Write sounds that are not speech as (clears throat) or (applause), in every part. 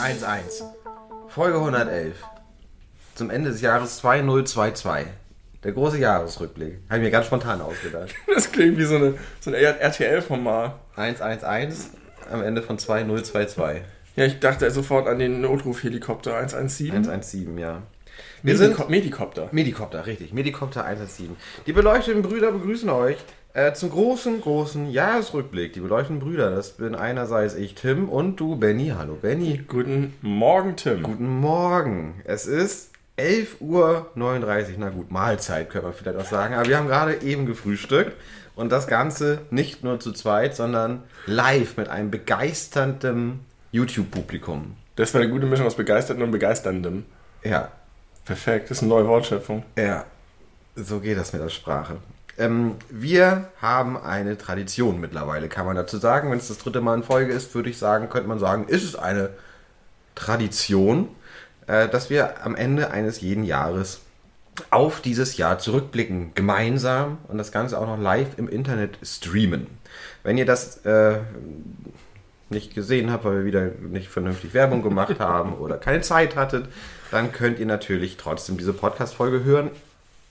111. Folge 111. Zum Ende des Jahres 2022. Der große Jahresrückblick. Habe ich mir ganz spontan ausgedacht. (laughs) Das klingt wie so, eine, so ein RTL-Format. 111 am Ende von 2022. Ja, ich dachte sofort an den Notruf-Helikopter 117. 117, ja. Wir sind Mediko Medikopter. Medikopter, richtig. Medikopter 117. Die beleuchteten Brüder begrüßen euch äh, zum großen, großen Jahresrückblick. Die beleuchteten Brüder, das bin einerseits ich, Tim, und du, Benny. Hallo, Benny. Guten Morgen, Tim. Guten Morgen. Es ist 11.39 Uhr. Na gut, Mahlzeit können wir vielleicht auch sagen. Aber wir haben gerade eben gefrühstückt. Und das Ganze nicht nur zu zweit, sondern live mit einem begeisternden YouTube-Publikum. Das war eine gute Mischung aus begeisterten und begeisterndem. Ja, Perfekt, das ist eine neue Wortschöpfung. Ja, so geht das mit der Sprache. Ähm, wir haben eine Tradition mittlerweile, kann man dazu sagen. Wenn es das dritte Mal in Folge ist, würde ich sagen, könnte man sagen, ist es eine Tradition, äh, dass wir am Ende eines jeden Jahres auf dieses Jahr zurückblicken, gemeinsam und das Ganze auch noch live im Internet streamen. Wenn ihr das äh, nicht gesehen habt, weil wir wieder nicht vernünftig Werbung gemacht haben oder keine Zeit hattet, dann könnt ihr natürlich trotzdem diese Podcast-Folge hören.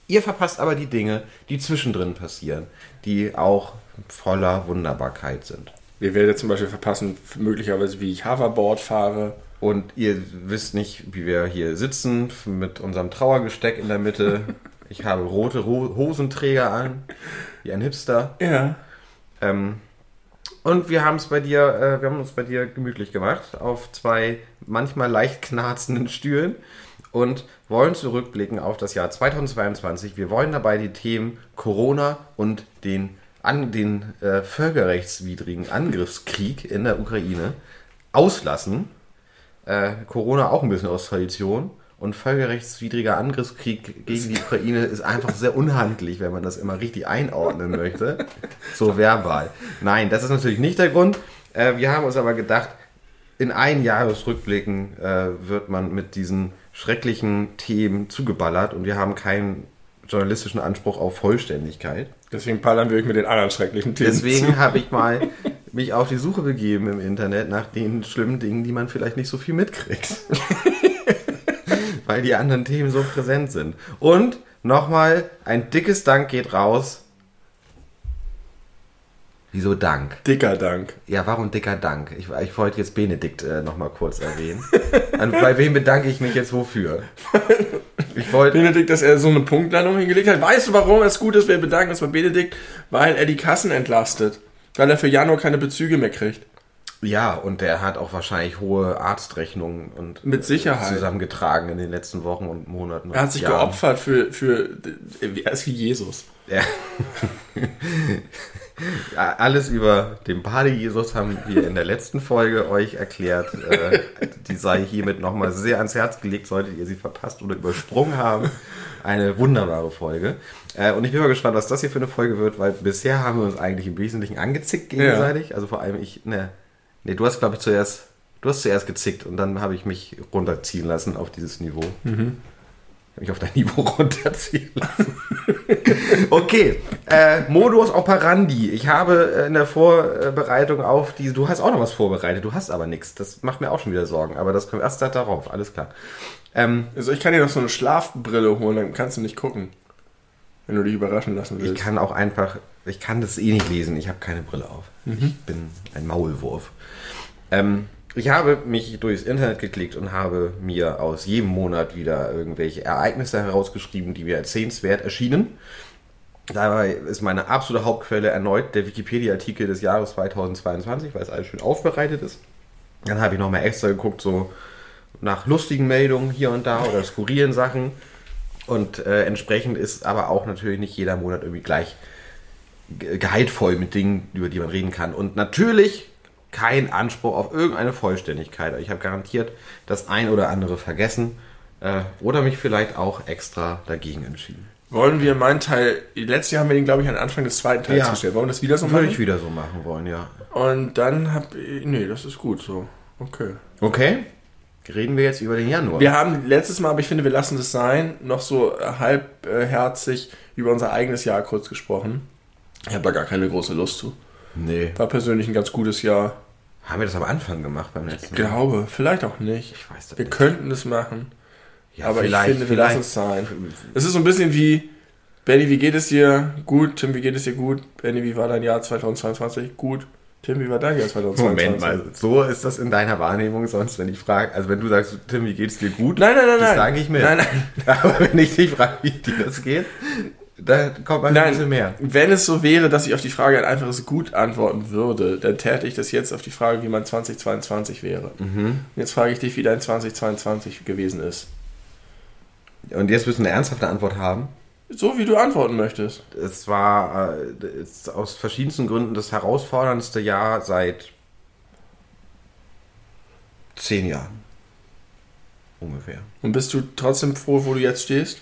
Ihr verpasst aber die Dinge, die zwischendrin passieren, die auch voller Wunderbarkeit sind. Wir werden zum Beispiel verpassen, möglicherweise, wie ich Hoverboard fahre. Und ihr wisst nicht, wie wir hier sitzen mit unserem Trauergesteck in der Mitte. (laughs) Ich habe rote Ro Hosenträger an, wie ein Hipster. Ja. Ähm, und wir haben es bei dir, äh, wir haben uns bei dir gemütlich gemacht auf zwei manchmal leicht knarzenden Stühlen und wollen zurückblicken auf das Jahr 2022. Wir wollen dabei die Themen Corona und den, an, den äh, völkerrechtswidrigen Angriffskrieg in der Ukraine auslassen. Äh, Corona auch ein bisschen aus Tradition. Und völkerrechtswidriger Angriffskrieg gegen die Ukraine ist einfach sehr unhandlich, wenn man das immer richtig einordnen möchte. So verbal. Nein, das ist natürlich nicht der Grund. Äh, wir haben uns aber gedacht, in ein Jahresrückblicken äh, wird man mit diesen schrecklichen Themen zugeballert und wir haben keinen journalistischen Anspruch auf Vollständigkeit. Deswegen ballern wir euch mit den anderen schrecklichen Themen. Deswegen habe ich mal (laughs) mich auf die Suche begeben im Internet nach den schlimmen Dingen, die man vielleicht nicht so viel mitkriegt. (laughs) Weil die anderen Themen so präsent sind. Und nochmal ein dickes Dank geht raus. Wieso Dank? Dicker Dank. Ja, warum dicker Dank? Ich, ich wollte jetzt Benedikt äh, nochmal kurz erwähnen. An, bei wem bedanke ich mich jetzt wofür? Ich wollte. Benedikt, dass er so eine Punktlandung hingelegt hat. Weißt du, warum es gut ist? Wir bedanken uns bei Benedikt, weil er die Kassen entlastet. Weil er für Januar keine Bezüge mehr kriegt. Ja, und der hat auch wahrscheinlich hohe Arztrechnungen und Mit Sicherheit. zusammengetragen in den letzten Wochen und Monaten. Er hat sich Jahren. geopfert für, für. Er ist wie Jesus. Ja. ja, alles über den Bade Jesus haben wir in der letzten Folge euch erklärt. Äh, die sei hiermit nochmal sehr ans Herz gelegt, solltet ihr sie verpasst oder übersprungen haben. Eine wunderbare Folge. Äh, und ich bin mal gespannt, was das hier für eine Folge wird, weil bisher haben wir uns eigentlich im Wesentlichen angezickt gegenseitig. Also vor allem ich, ne, ne, du hast glaube ich zuerst, du hast zuerst gezickt und dann habe ich mich runterziehen lassen auf dieses Niveau. Ich habe mich auf dein (laughs) Niveau runterziehen lassen. (laughs) okay, äh, Modus operandi. Ich habe äh, in der Vorbereitung auf die. Du hast auch noch was vorbereitet, du hast aber nichts. Das macht mir auch schon wieder Sorgen, aber das kommt erst darauf, alles klar. Ähm, Also ich kann dir noch so eine Schlafbrille holen, dann kannst du nicht gucken. Wenn du dich überraschen lassen ich willst. kann auch einfach. Ich kann das eh nicht lesen, ich habe keine Brille auf. Ich bin ein Maulwurf. Ähm, ich habe mich durchs Internet geklickt und habe mir aus jedem Monat wieder irgendwelche Ereignisse herausgeschrieben, die mir erzählenswert erschienen. Dabei ist meine absolute Hauptquelle erneut der Wikipedia-Artikel des Jahres 2022, weil es alles schön aufbereitet ist. Dann habe ich nochmal extra geguckt, so nach lustigen Meldungen hier und da oder skurrilen Sachen. Und äh, entsprechend ist aber auch natürlich nicht jeder Monat irgendwie gleich ge- gehaltvoll mit Dingen, über die man reden kann. Und natürlich kein Anspruch auf irgendeine Vollständigkeit. Ich habe garantiert das ein oder andere vergessen äh, oder mich vielleicht auch extra dagegen entschieden. Wollen wir meinen Teil, letztes Jahr haben wir den, glaube ich, an Anfang des zweiten Teils Ja. gestellt. Wollen wir das wieder so Würde machen? ich wieder so machen wollen, ja. Und dann hab ich, nee, das ist gut so. Okay. Okay. Reden wir jetzt über den Januar. Wir haben letztes Mal, aber ich finde, wir lassen es sein, noch so halbherzig über unser eigenes Jahr kurz gesprochen. Ich habe da gar keine große Lust zu. Nee. War persönlich ein ganz gutes Jahr. Haben wir das am Anfang gemacht beim letzten Ich glaube, vielleicht auch nicht. Ich weiß das Wir nicht. könnten das machen. Ja, aber ich finde, wir lassen es sein. Es ist so ein bisschen wie, Benny, wie geht es dir? Gut. Tim, wie geht es dir? Gut. Benny, wie war dein Jahr 2022? Gut. Tim, wie war dein Jahr 2022? Moment mal, so ist das in deiner Wahrnehmung sonst, wenn ich frage, also wenn du sagst, Tim, wie geht's dir gut? Nein, nein, nein, das nein. sage ich mit. Nein, nein. (laughs) Aber wenn ich dich frage, wie dir das geht, da kommt man ein bisschen Nein, mehr. wenn es so wäre, dass ich auf die Frage ein einfaches Gut antworten würde, dann täte ich das jetzt auf die Frage, wie mein 2022 wäre. Mhm. Und jetzt frage ich dich, wie dein 2022 gewesen ist. Und jetzt müssen wir eine ernsthafte Antwort haben. So wie du antworten möchtest. Es war äh, aus verschiedensten Gründen das herausforderndste Jahr seit zehn Jahren. Ungefähr. Und bist du trotzdem froh, wo du jetzt stehst?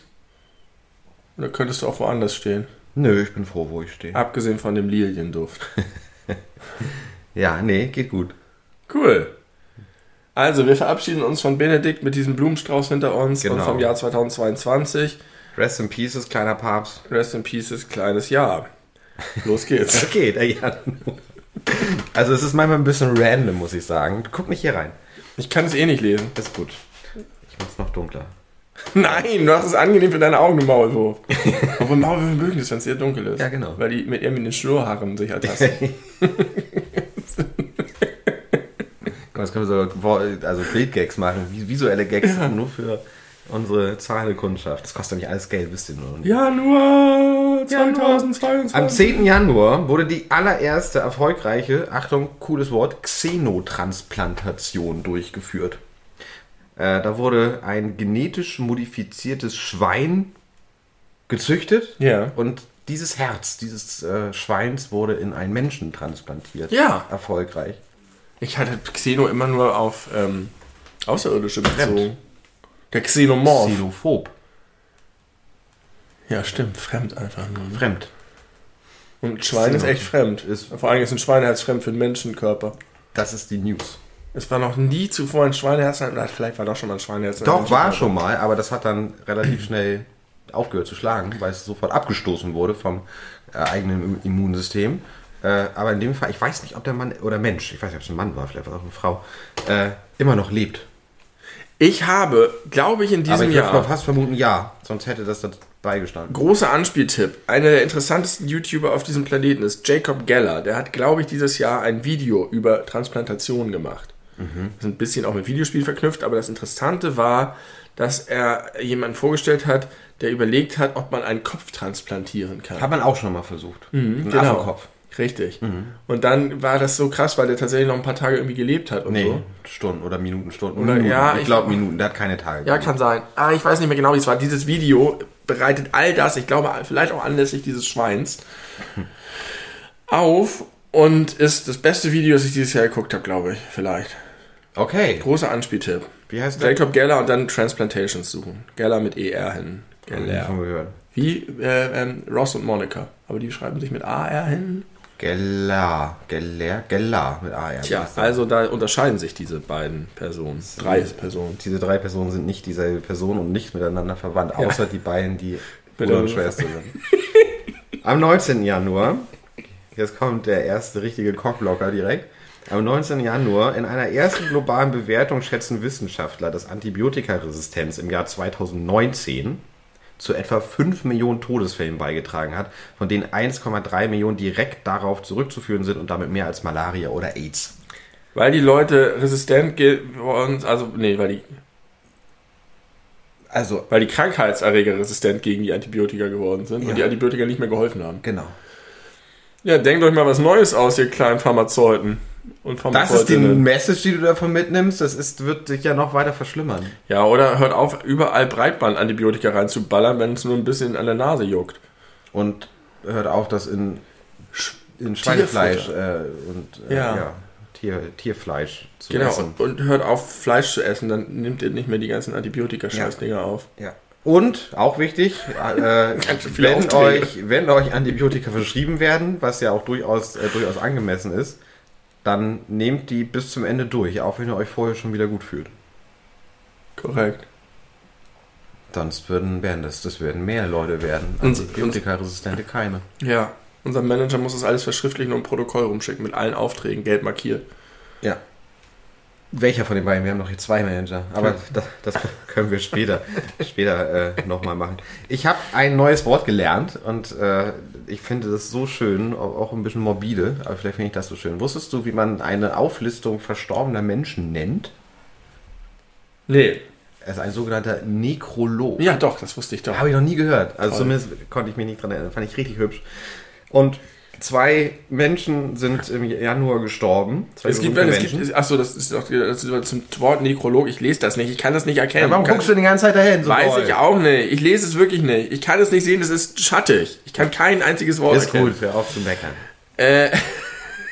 Oder könntest du auch woanders stehen? Nö, ich bin froh, wo ich stehe. Abgesehen von dem Lilienduft. (laughs) Ja, nee, geht gut. Cool. Also, wir verabschieden uns von Benedikt mit diesem Blumenstrauß hinter uns und Genau. vom Jahr 2022. Rest in Pieces, kleiner Papst. Rest in Pieces, kleines Jahr. Los geht's. Okay, der Januar. Also es ist manchmal ein bisschen random, muss ich sagen. Guck nicht hier rein. Ich kann es eh nicht lesen. Ist gut. Ich mach's noch dunkler. (laughs) Nein, du hast es angenehm für deine Augen, du Maulwurf. (laughs) Obwohl Maulwürfe mögen das, wenn es sehr dunkel ist. Ja, genau. Weil die mit ihren Schnurrhaaren sich ertasten. Jetzt (laughs) können wir so also Bildgags machen, vi- visuelle Gags nur für unsere zahlende Kundschaft. Das kostet ja nicht alles Geld, wisst ihr nur. Januar 2022. Am 10. Januar wurde die allererste erfolgreiche, Achtung, cooles Wort, Xenotransplantation durchgeführt. Äh, da wurde ein genetisch modifiziertes Schwein gezüchtet Ja. und dieses Herz dieses äh, Schweins wurde in einen Menschen transplantiert. Ja. Erfolgreich. Ich hatte Xeno immer nur auf ähm, Außerirdische bezogen. Der Xenomorph. Xenophob. Ja, stimmt. Fremd einfach nur. ne? Fremd. Und Schwein ist echt fremd. Ist- Vor allem ist ein Schweineherz fremd für den Menschenkörper. Das ist die News. Es war noch nie zuvor ein Schweineherz. Vielleicht war doch schon mal ein Schweineherz. in Doch, war schon mal, aber das hat dann relativ schnell aufgehört zu schlagen, weil es sofort abgestoßen wurde vom äh, eigenen Immunsystem. Äh, aber in dem Fall, ich weiß nicht, ob der Mann oder Mensch, ich weiß nicht, ob es ein Mann war, vielleicht war es auch eine Frau, äh, immer noch lebt. Ich habe, glaube ich, in aber diesem ich würde mal Jahr fast vermuten, ja, sonst hätte das dabei gestanden. Großer Anspieltipp. Einer der interessantesten YouTuber auf diesem Planeten ist Jacob Geller. Der hat, glaube ich, dieses Jahr ein Video über Transplantation gemacht. Das ist ein bisschen auch mit Videospiel verknüpft, aber das Interessante war, dass er jemanden vorgestellt hat, der überlegt hat, ob man einen Kopf transplantieren kann. Hat man auch schon mal versucht. Ein genau. Affenkopf. Richtig. Und dann war das so krass, weil der tatsächlich noch ein paar Tage irgendwie gelebt hat und Nee, so. Stunden oder Minuten, Stunden. Oder- Minuten. ja, ich glaube Minuten, der hat keine Tage. Ja, kann sein. Ah, ich weiß nicht mehr genau, wie es war. Dieses Video bereitet all das, ich glaube, vielleicht auch anlässlich dieses Schweins, auf und ist das beste Video, das ich dieses Jahr geguckt habe, glaube ich. Vielleicht. Okay, Großer Anspieltipp. wie heißt der? Jacob Geller und dann Transplantations suchen. Geller mit ER hin. Geller. Wie äh, ähm, Ross und Monica. Aber die schreiben sich mit AR hin. Geller, Geller, Geller mit AR. Tja, also da unterscheiden sich diese beiden Personen. Drei Personen. Diese drei Personen sind nicht dieselbe Person und nicht miteinander verwandt, außer die beiden, die (laughs) Bruder und Schwester sind. Am 19. Januar, jetzt kommt der erste richtige Cockblocker direkt. Am 19. Januar, in einer ersten globalen Bewertung schätzen Wissenschaftler, dass Antibiotikaresistenz im Jahr 2019 zu etwa 5 Millionen Todesfällen beigetragen hat, von denen 1,3 Millionen direkt darauf zurückzuführen sind und damit mehr als Malaria oder AIDS. Weil die Leute resistent geworden also nee, weil die, Also, weil die Krankheitserreger resistent gegen die Antibiotika geworden sind Ja. und die Antibiotika nicht mehr geholfen haben. genau. Ja, denkt euch mal was Neues aus, ihr kleinen Pharmazeuten Das ist die. Message, die du davon mitnimmst. Das ist, wird sich ja noch weiter verschlimmern. Ja, oder hört auf, überall Breitband-Antibiotika reinzuballern, wenn es nur ein bisschen an der Nase juckt. Und hört auf, das in, in Schweinefleisch äh, und äh, Ja. ja. Tier, Tierfleisch zu Genau, essen. und, und hört auf, Fleisch zu essen, dann nimmt ihr nicht mehr die ganzen Antibiotika-Scheißdinger auf. Ja. Und auch wichtig, äh, (laughs) wenn, Aufträge. euch, wenn euch Antibiotika verschrieben werden, was ja auch durchaus, äh, durchaus angemessen ist, dann nehmt die bis zum Ende durch, auch wenn ihr euch vorher schon wieder gut fühlt. Korrekt. Sonst würden, werden das, das werden mehr Leute werden. Antibiotikaresistente Keime. Ja. Unser Manager muss das alles verschriftlichen und ein Protokoll rumschicken mit allen Aufträgen, gelb markiert. Ja. Welcher von den beiden? Wir haben noch hier zwei Manager. Aber das, das können wir später, später äh, nochmal machen. Ich habe ein neues Wort gelernt und äh, ich finde das so schön, auch ein bisschen morbide, aber vielleicht finde ich das so schön. Wusstest du, wie man eine Auflistung verstorbener Menschen nennt? Nee. Er ist ein sogenannter Nekrolog. Ja, doch, das wusste ich doch. Habe ich noch nie gehört. Also Toll. zumindest konnte ich mich nicht dran erinnern. Fand ich richtig hübsch. Und zwei Menschen sind im Januar gestorben. Zwei Es gibt, es gibt, achso, das ist doch das ist zum Wort Nekrolog. Ich lese das nicht. Ich kann das nicht erkennen. Ja, warum guckst du die ganze Zeit dahin? So Weiß doll? ich auch nicht. Ich lese es wirklich nicht. Ich kann es nicht sehen. Das ist schattig. Ich kann kein einziges Wort Ist erkennen. gut, hör auf zu meckern. Äh,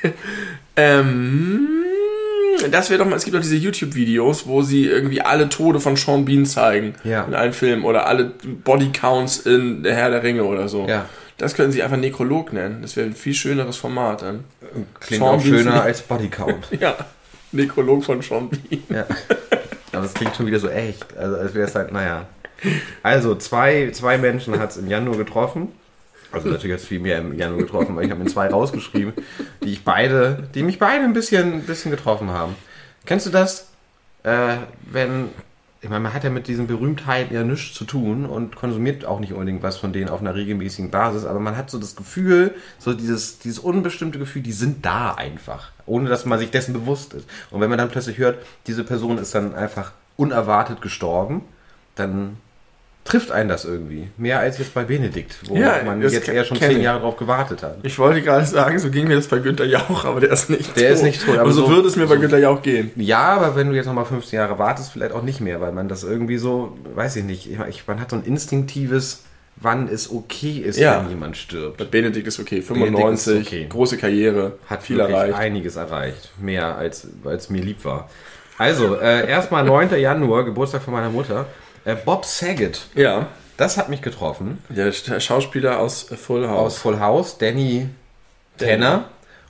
(laughs) ähm, das wäre doch mal, es gibt doch diese YouTube-Videos, wo sie irgendwie alle Tode von Sean Bean zeigen. Ja. In einem Film. Oder alle Bodycounts in Der Herr der Ringe oder so. Ja. Das können sie einfach Nekrolog nennen. Das wäre ein viel schöneres Format dann. Klingt Sean auch Bean schöner als Bodycount. (laughs) Ja. Nekrolog von Sean Bean. ja. Aber es klingt schon wieder so echt. Also als wäre es halt, naja. Also, zwei, zwei Menschen hat es im Januar getroffen. Also natürlich hat es viel mehr im Januar getroffen, weil ich habe mir zwei rausgeschrieben, die ich beide, die mich beide ein bisschen, ein bisschen getroffen haben. Kennst du das? Äh, wenn, ich meine, man hat ja mit diesen Berühmtheiten ja nichts zu tun und konsumiert auch nicht unbedingt was von denen auf einer regelmäßigen Basis, aber man hat so das Gefühl, so dieses, dieses unbestimmte Gefühl, die sind da einfach, ohne dass man sich dessen bewusst ist. Und wenn man dann plötzlich hört, diese Person ist dann einfach unerwartet gestorben, dann trifft einen das irgendwie. Mehr als jetzt bei Benedikt, wo Ja, man jetzt eher schon zehn. Jahre drauf gewartet hat. Ich wollte gerade sagen, so ging mir das bei Günther Jauch, aber der ist nicht Der tot. ist nicht tot, aber Aber so, so- würde es mir bei so- Günther Jauch gehen. Ja, aber wenn du jetzt nochmal 15 Jahre wartest, vielleicht auch nicht mehr, weil man das irgendwie so, weiß ich nicht, ich, man hat so ein instinktives, wann es okay ist, Ja. wenn jemand stirbt. Bei Benedikt ist okay. Benedikt 95, ist okay. große Karriere, Hat viel erreicht. einiges erreicht. Mehr als, als mir lieb war. Also, äh, erstmal 9. Januar, Geburtstag von meiner Mutter. Äh, Bob Saget, Ja, das hat mich getroffen. der Sch- Schauspieler aus Full Aus House. Full House, Danny Tanner.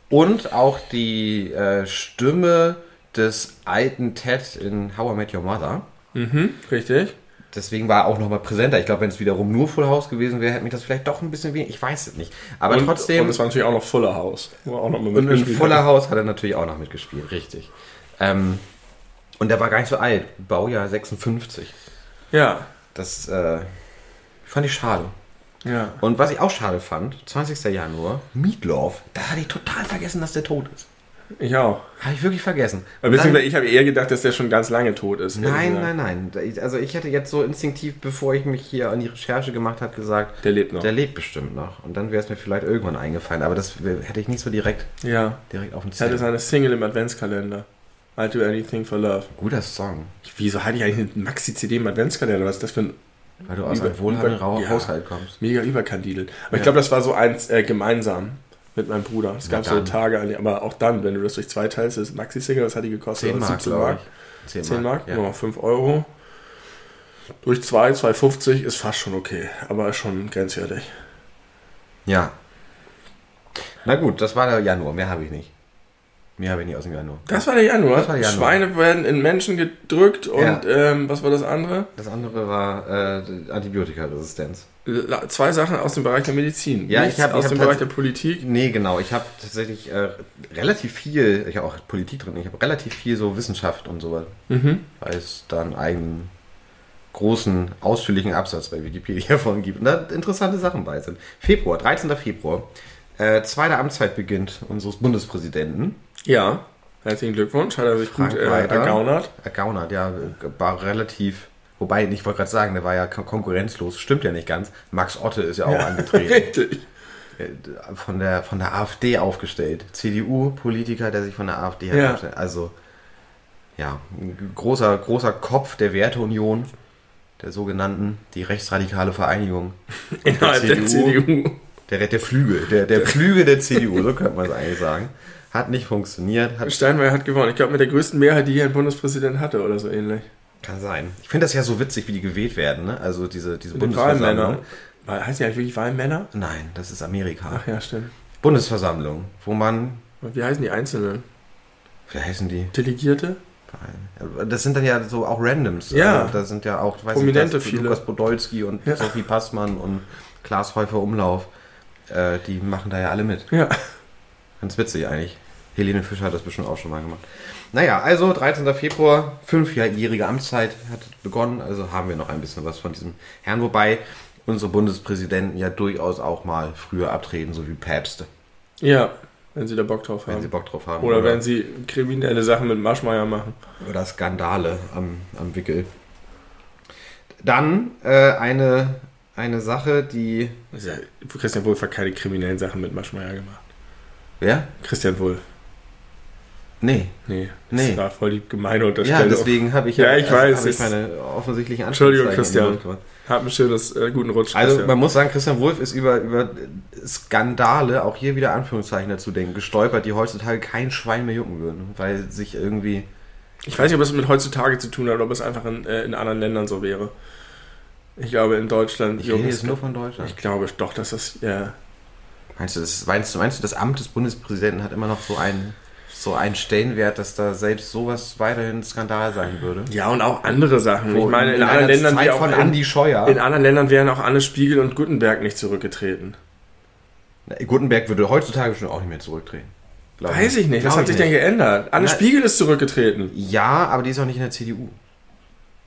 Und auch die äh, Stimme des alten Ted in How I Met Your Mother. Mhm, richtig. Deswegen war er auch nochmal präsenter. Ich glaube, wenn es wiederum nur Full House gewesen wäre, hätte mich das vielleicht doch ein bisschen wenig. Ich weiß es nicht. Aber und, trotzdem. Und es war natürlich auch noch Fuller House. Wo auch noch mal Und in Fuller. House hat er natürlich auch noch mitgespielt, richtig. Ähm, und der war gar nicht so alt, Baujahr 56. Ja, Das äh, fand ich schade. ja. Und was ich auch schade fand, 20. Januar, Meatloaf, da hatte ich total vergessen, dass der tot ist. Ich auch. Habe ich wirklich vergessen. Aber beziehungsweise ich habe eher gedacht, dass der schon ganz lange tot ist. nein, nein, nein. Also ich hätte jetzt so instinktiv, bevor ich mich hier an die Recherche gemacht habe, gesagt, Der lebt noch. der lebt bestimmt noch. Und dann wäre es mir vielleicht irgendwann eingefallen. Aber das hätte ich nicht so direkt, ja. direkt auf dem Er hatte Zettel. seine Single im Adventskalender. I do anything for love. Guter Song. Ich- Wieso hatte ich eigentlich eine Maxi-CD im Adventskalender? Was ist das für ein Weil du aus Über- einem wohlhabenden ja. Haushalt kommst. mega überkandidelt? Aber ich Ja. glaube, das war so eins äh, gemeinsam mit meinem Bruder. Es gab so. Tage, aber auch dann, wenn du das durch zwei teilst, ist Maxi-Single, was hat die gekostet? 10 Mark, 17 glaube ich. 10 Mark, ja. nochmal 5 Euro. Durch 2, 2,50 ist fast schon okay, aber schon grenzwertig. ja. Na gut, das war der Januar. Mehr habe ich nicht. Mehr habe ich nicht aus dem Januar. Das war der Januar. Das war der Januar. Schweine werden in Menschen gedrückt und Ja. ähm, was war das andere? Das andere war äh, Antibiotikaresistenz. Zwei Sachen aus dem Bereich der Medizin. Ja, Nichts ich hab- aus ich hab dem Bereich der Politik. Nee, genau. Ich habe tatsächlich äh, relativ viel, ich habe auch Politik drin, ich habe relativ viel so Wissenschaft und sowas, Mhm. weil es da einen eigenen großen, ausführlichen Absatz bei Wikipedia (laughs) von gibt. Und da interessante Sachen bei sind. Februar, 13. Februar. Äh, zweite Amtszeitbeginn unseres Bundespräsidenten. Ja, herzlichen Glückwunsch. Hat er sich Frank gut äh, Walter. ergaunert. Ergaunert, ja, war relativ. Wobei, ich wollte gerade sagen, der war ja kon- konkurrenzlos. Stimmt ja nicht ganz. Max Otte ist ja auch (laughs) angetreten. Richtig. Äh, von der, von der AfD aufgestellt. CDU-Politiker, der sich von der AfD hat Ja. aufgestellt. Also, ja, ein großer, großer Kopf der Werteunion, der sogenannten, die rechtsradikale Vereinigung. (laughs) Innerhalb der CDU. Der, der Flügel, der, der (laughs) Flügel der CDU, so könnte man es eigentlich sagen. Hat nicht funktioniert, hat, Steinmeier hat gewonnen. Ich glaube, mit der größten Mehrheit, die hier ein Bundespräsident hatte oder so ähnlich. kann sein. Ich finde das ja so witzig, wie die gewählt werden, ne? Also diese, diese Bundesversammlung. Heißt die eigentlich wirklich Wahlmänner? Nein, das ist Amerika. Ach ja, stimmt. Bundesversammlung, wo man wie heißen die Einzelnen? Wie heißen die? Delegierte? Das sind dann ja so auch Randoms. Ja. Also, da sind ja auch, weiß Prominente ich, viele. Lukas Podolski und Ja. Sophie Passmann und Klaas Häufer Umlauf. Äh, die machen da ja alle mit. Ja. Ganz witzig eigentlich. Helene Fischer hat das bestimmt auch schon mal gemacht. Naja, also 13. Februar, fünfjährige Amtszeit hat begonnen. Also haben wir noch ein bisschen was von diesem Herrn. Wobei unsere Bundespräsidenten ja durchaus auch mal früher abtreten, so wie Päpste, Ja, wenn sie da Bock drauf wenn haben. sie Bock drauf haben. Oder wenn sie kriminelle Sachen mit Maschmeyer machen. oder Skandale am, am Wickel. Dann äh, eine, eine Sache, die. Ja, Christian Wulff hat keine kriminellen Sachen mit Maschmeyer gemacht. Wer? Christian Wulff. Nee. Nee, das Nee. war voll die gemeine Ja, Unterstellung. deswegen habe ich Ja, ich weiß, habe ich meine offensichtlichen Entschuldigung, Christian. Hab einen schönes, äh, guten Rutsch. Also Christian. man muss sagen, Christian Wulff ist über, über Skandale, auch hier wieder Anführungszeichen dazu denken, gestolpert, die heutzutage kein Schwein mehr jucken würden, weil sich irgendwie. Ich weiß nicht, ob es mit heutzutage zu tun hat oder ob es einfach in, äh, in anderen Ländern so wäre. Ich glaube, in Deutschland. Ich rede jetzt nur von Deutschland. Ich glaube doch, dass das. Ja. Meinst du, das, meinst, du, meinst du, das Amt des Bundespräsidenten hat immer noch so einen, so einen Stellenwert, dass da selbst sowas weiterhin Skandal sein würde? ja, und auch andere Sachen. Wo ich meine, in, einer anderen Ländern Zeit auch von in, Andi Scheuer. in anderen Ländern wären auch Anne Spiegel und Gutenberg nicht zurückgetreten. Na, Gutenberg würde heutzutage schon auch nicht mehr zurücktreten. Weiß ich nicht. Was hat sich denn geändert? Anne Na- Spiegel ist zurückgetreten. Ja, aber die ist auch nicht in der CDU.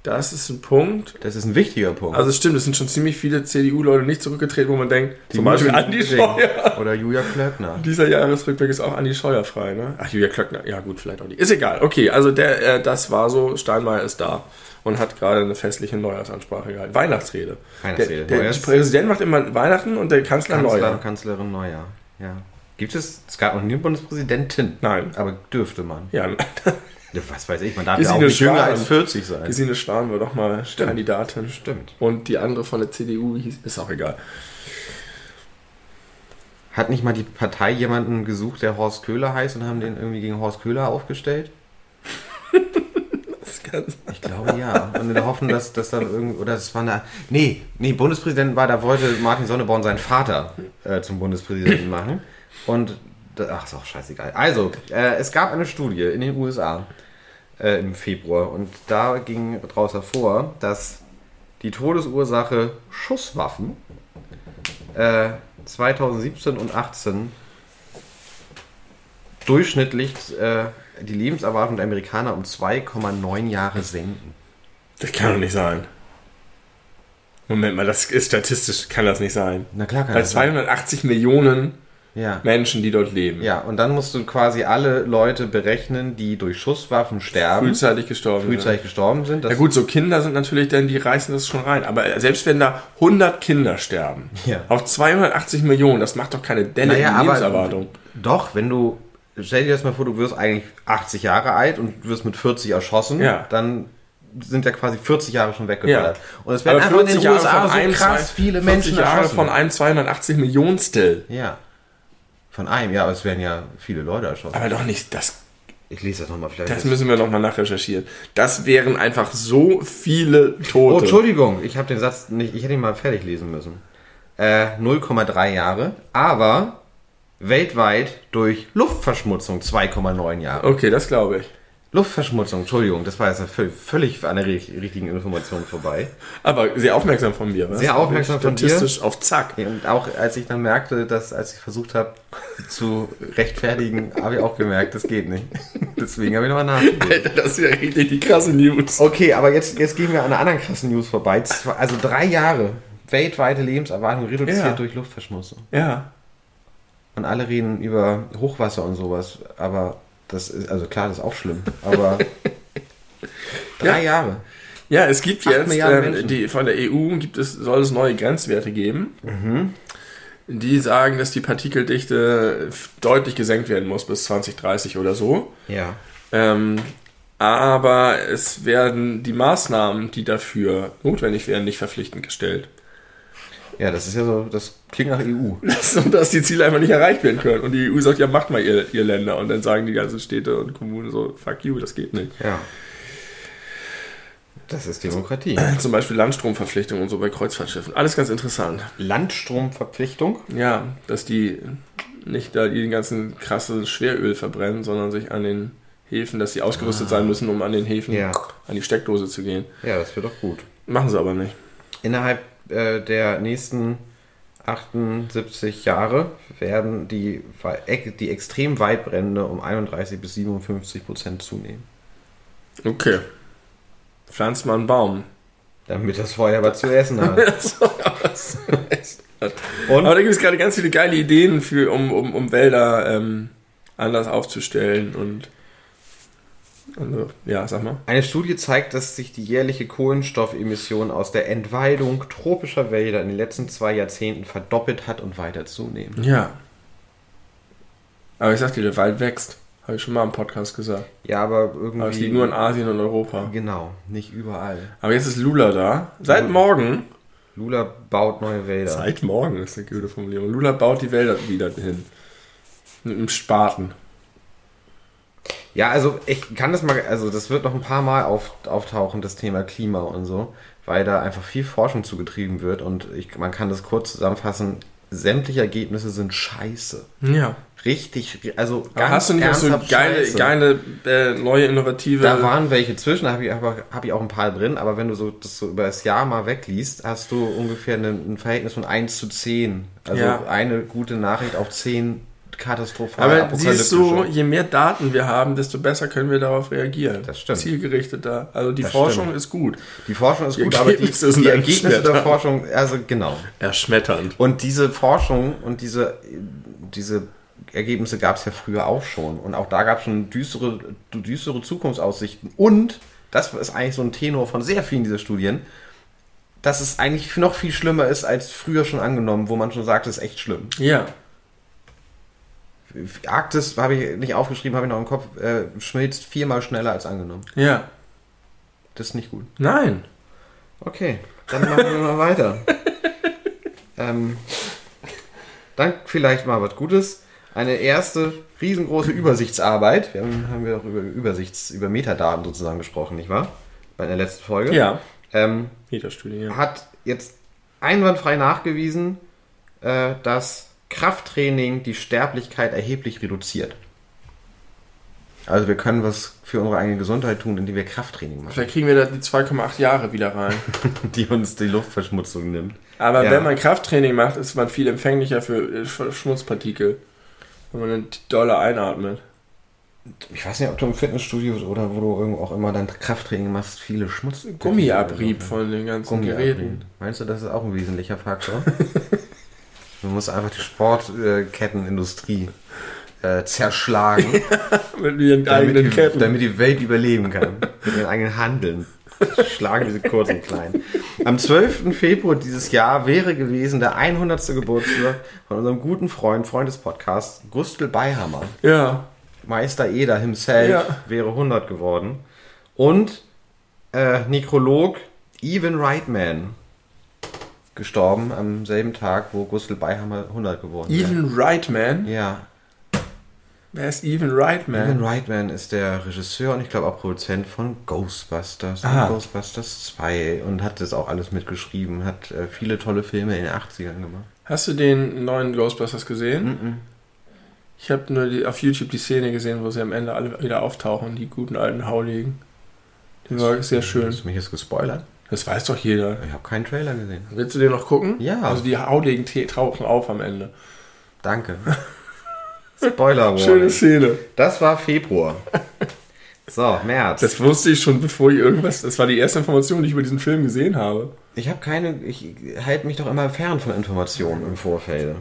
Das ist ein Punkt. Das ist ein wichtiger Punkt. Also es stimmt, es sind schon ziemlich viele CDU-Leute nicht zurückgetreten, wo man denkt, Die zum Beispiel Andi Scheuer. Oder Julia Klöckner. Dieser Jahresrückblick ist auch Andi Scheuer frei, ne? Ach, Julia Klöckner. Ja gut, vielleicht auch nicht. Ist egal. Okay, also der, äh, das war so. Steinmeier ist da und hat gerade eine festliche Neujahrsansprache gehalten. Weihnachtsrede. Weihnachtsrede. Der, der Präsident macht immer Weihnachten und der Kanzler, Kanzler, Neujahr. Kanzlerin Neujahr. Ja. Gibt es, es gab noch nie eine Bundespräsidentin. Nein. Aber dürfte man. Ja, (laughs) Was weiß ich, man darf Gesine ja auch nicht jünger als 40 sein. Gesine Schwan war doch mal Kandidatin. Stimmt. Und die andere von der CDU hieß, ist auch egal. Hat nicht mal die Partei jemanden gesucht, der Horst Köhler heißt und haben den irgendwie gegen Horst Köhler aufgestellt? (laughs) Das ist Ich glaube ja. Und in der Hoffnung, dass, dass dann irgend oder es war eine. Nee, nee, Bundespräsident war, da wollte Martin Sonneborn seinen Vater äh, zum Bundespräsidenten machen. Und ach, ist auch scheißegal. Also, äh, es gab eine Studie in den USA äh, im Februar und da ging daraus hervor, dass die Todesursache Schusswaffen äh, 2017 und 18 durchschnittlich äh, die Lebenserwartung der Amerikaner um 2,9 Jahre senken. Das kann doch nicht sein. Moment mal, das ist statistisch, kann das nicht sein. Na klar kann Bei das sein. 280 Millionen Ja. Menschen, die dort leben. ja, und dann musst du quasi alle Leute berechnen, die durch Schusswaffen sterben, Frühzeitig gestorben. frühzeitig gestorben sind. Ja gut, so Kinder sind natürlich dann, die reißen das schon rein. Aber selbst wenn da 100 Kinder sterben, Ja. auf 280 Millionen, das macht doch keine Delle Naja, in aber- Lebenserwartung. Doch, wenn du, stell dir das mal vor, du wirst eigentlich 80 Jahre alt und wirst mit 40 erschossen, Ja. dann sind ja quasi 40 Jahre schon weggeballert. Ja. Und es werden einfach in 40 den Jahre USA so krass viele 40 Menschen Jahre erschossen. von einem 280 Millionstel. ja. Von einem, ja, aber es werden ja viele Leute erschossen. Aber doch nicht, das, Ich lese das nochmal vielleicht. das müssen wir nochmal nachrecherchieren. Das wären einfach so viele Tote. Oh, Entschuldigung, ich habe den Satz nicht, ich hätte ihn mal fertig lesen müssen. Äh, 0,3 Jahre, aber weltweit durch Luftverschmutzung 2,9 Jahre. Okay, das glaube ich. Luftverschmutzung, Entschuldigung, das war jetzt völlig an der ri- richtigen Information vorbei. Aber sehr aufmerksam von mir, was? Sehr aufmerksam von dir. Statistisch auf Zack. Und auch als ich dann merkte, dass, als ich versucht habe zu rechtfertigen, (laughs) habe ich auch gemerkt, das geht nicht. (laughs) Deswegen habe ich nochmal nachgedacht. Alter, das ist ja richtig die krasse News. Okay, aber jetzt, jetzt gehen wir an einer anderen krassen News vorbei. Also drei Jahre weltweite Lebenserwartung reduziert Ja. durch Luftverschmutzung. Ja. Und alle reden über Hochwasser und sowas, aber das ist, also klar, das ist auch schlimm, aber (laughs) drei Jahre. Ja, es gibt jetzt, Menschen. die, von der EU gibt es, soll es neue Grenzwerte geben, Mhm. die sagen, dass die Partikeldichte deutlich gesenkt werden muss bis 2030 oder so. Ja. Ähm, aber es werden die Maßnahmen, die dafür notwendig wären, nicht verpflichtend gestellt. Ja, das ist ja so, das klingt nach EU. (laughs) So, dass die Ziele einfach nicht erreicht werden können. Und die EU sagt, ja, macht mal ihr, ihr Länder. Und dann sagen die ganzen Städte und Kommunen so, fuck you, das geht nicht. Ja. Das ist Demokratie. Zum Beispiel Landstromverpflichtung und so bei Kreuzfahrtschiffen. Alles ganz interessant. Landstromverpflichtung? Ja, dass die nicht da den ganzen krasse Schweröl verbrennen, sondern sich an den Häfen, dass sie ausgerüstet sein müssen, um an den Häfen Ja. an die Steckdose zu gehen. Ja, das wird doch gut. Machen sie aber nicht. Innerhalb äh, der nächsten 78 Jahre werden die, die extrem Waldbrände um 31 bis 57 Prozent zunehmen. Okay. Pflanzt mal einen Baum. Damit das Feuer (laughs) was zu essen hat. Und? Aber da gibt es gerade ganz viele geile Ideen, für, um, um, um Wälder ähm, anders aufzustellen und also, ja, sag mal. Eine Studie zeigt, dass sich die jährliche Kohlenstoffemission aus der Entwaldung tropischer Wälder in den letzten zwei Jahrzehnten verdoppelt hat und weiter zunehmen. Ja. Aber ich sag dir, der Wald wächst. Habe ich schon mal im Podcast gesagt. Ja, aber irgendwie. Aber es liegt nur in Asien und Europa. Genau, nicht überall. Aber jetzt ist Lula da. Seit morgen. Lula baut neue Wälder. Seit morgen ist eine gute Formulierung. Lula baut die Wälder wieder hin. Mit einem Spaten. Ja, also ich kann das mal, also das wird noch ein paar Mal auf, auftauchen, das Thema Klima und so, weil da einfach viel Forschung zugetrieben wird und ich, man kann das kurz zusammenfassen, sämtliche Ergebnisse sind scheiße. Ja. Richtig, also Aber hast du nicht auch so geile, scheiße. geile äh, neue, innovative... Da waren welche zwischen, da habe ich, aber- hab ich auch ein paar drin, aber wenn du so das so über das Jahr mal wegliest, hast du ungefähr eine, ein Verhältnis von 1 zu 10. Also Ja. eine gute Nachricht auf 10 katastrophal Aber siehst du, je mehr Daten wir haben, desto besser können wir darauf reagieren. Das stimmt. Zielgerichteter. Also die Das Forschung stimmt. ist gut. Die Forschung ist Die gut, aber die, die Ergebnisse der. Forschung, also genau. Erschmetternd. Und diese Forschung und diese, diese Ergebnisse gab es ja früher auch schon. Und auch da gab es schon düstere, düstere Zukunftsaussichten. Und, das ist eigentlich so ein Tenor von sehr vielen dieser Studien, dass es eigentlich noch viel schlimmer ist als früher schon angenommen, wo man schon sagt, es ist echt schlimm. Ja. Arktis, habe ich nicht aufgeschrieben, habe ich noch im Kopf, äh, schmilzt viermal schneller als angenommen. Ja. Das ist nicht gut. Nein. Okay, dann machen wir mal weiter. (laughs) ähm, dann vielleicht mal was Gutes. Eine erste riesengroße Übersichtsarbeit. Wir haben, haben wir auch über Übersichts-, über Metadaten sozusagen gesprochen, nicht wahr? Bei der letzten Folge. Ja. Ähm, Metastudie, ja. hat jetzt einwandfrei nachgewiesen, äh, dass Krafttraining die Sterblichkeit erheblich reduziert. Also wir können was für unsere eigene Gesundheit tun, indem wir Krafttraining machen, Vielleicht kriegen wir da die 2,8 Jahre wieder rein. (laughs) die uns die Luftverschmutzung nimmt. Aber Ja. wenn man Krafttraining macht, ist man viel empfänglicher für äh, Sch- Schmutzpartikel. Wenn man dann doller einatmet. Ich weiß nicht, ob du im Fitnessstudio oder wo du irgendwo auch immer dein Krafttraining machst, viele Schmutz. Gummiabrieb von den ganzen Geräten. Meinst du, das ist auch ein wesentlicher Faktor? (laughs) du musst einfach die Sportkettenindustrie äh, zerschlagen, (laughs) Mit ihren damit eigenen die, Ketten. damit die Welt überleben kann. Mit ihren eigenen Handeln. Schlagen diese kurzen kleinen. Am 12. Februar dieses Jahr wäre gewesen der 100. Geburtstag von unserem guten Freund, Freund des Podcasts, Gustl Beihammer. ja. Meister Eder himself Ja. wäre 100 geworden. Und äh, Nekrolog Evan Reitman gestorben am selben Tag, wo Gustl Beihammer 100 geworden wäre. Even Reitman. Ja, Wer ist Even Reitman? Evan Reitman ist der Regisseur und ich glaube auch Produzent von Ghostbusters Aha. und Ghostbusters 2 und hat das auch alles mitgeschrieben, hat äh, viele tolle Filme in den 80ern gemacht. Hast du den neuen Ghostbusters gesehen? Mhm. Ich habe nur die, auf YouTube die Szene gesehen, wo sie am Ende alle wieder auftauchen, die guten alten Hauligen. Die war sehr schön. Hast du mich jetzt gespoilert? Das weiß doch jeder. Ich habe keinen Trailer gesehen. Willst du den noch gucken? Ja. Also die Hauligen te- tauchen auf am Ende. Danke. (laughs) Spoiler Warning. Schöne Szene. Das war Februar. So, März. Das wusste ich schon, bevor ich irgendwas. Das war die erste Information, die ich über diesen Film gesehen habe. ich habe keine. Ich halte mich doch immer fern von Informationen im Vorfeld.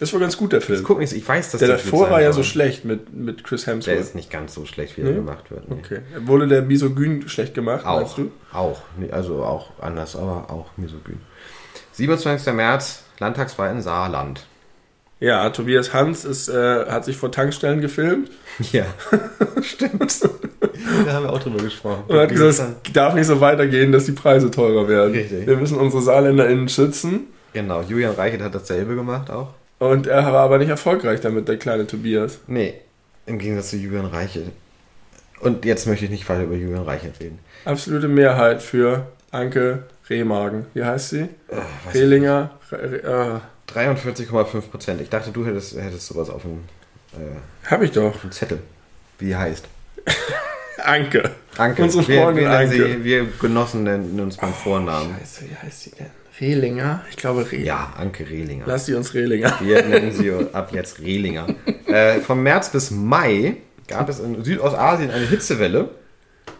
Das war ganz gut, der Ich Film. guck nicht, ich weiß, dass Der das davor war ja so schlecht mit, mit Chris Der Hemsworth. ist nicht ganz so schlecht, wie er Nee? gemacht wird. nee. Okay. Wurde der Misogyn schlecht gemacht, Auch. meinst du? Auch. Nee, Also auch anders, aber auch misogyn. 27. März, Landtagswahl in Saarland. Ja, Tobias Hans ist, äh, hat sich vor Tankstellen gefilmt (laughs) Ja, stimmt. (laughs) da haben wir auch drüber gesprochen. und hat gesagt, es darf nicht so weitergehen, dass die Preise teurer werden. Richtig. Wir müssen unsere SaarländerInnen schützen. Genau, Julian Reichert hat dasselbe gemacht auch. Und er war aber nicht erfolgreich damit, der kleine Tobias. Nee, im Gegensatz zu Julian Reichert. Und jetzt möchte ich nicht weiter über Julian Reichert reden. Absolute Mehrheit für Anke Rehmagen. Wie heißt sie? Äh, weiß ich Rehlinger. Re, äh, 43,5 Prozent. Ich dachte, du hättest, hättest sowas auf dem, äh, hab ich doch. auf dem Zettel. Wie heißt. (laughs) Anke. Anke. Unsere wir, Freundin wir, nennen Anke. sie, wir Genossen nennen uns beim Vornamen. Scheiße, wie heißt sie denn? Rehlinger? Ich glaube Rehlinger. Ja, Anke Rehlinger. Lass sie uns Rehlinger. Wir nennen sie ab jetzt Rehlinger. (laughs) Äh, vom März bis Mai gab es in Südostasien eine Hitzewelle.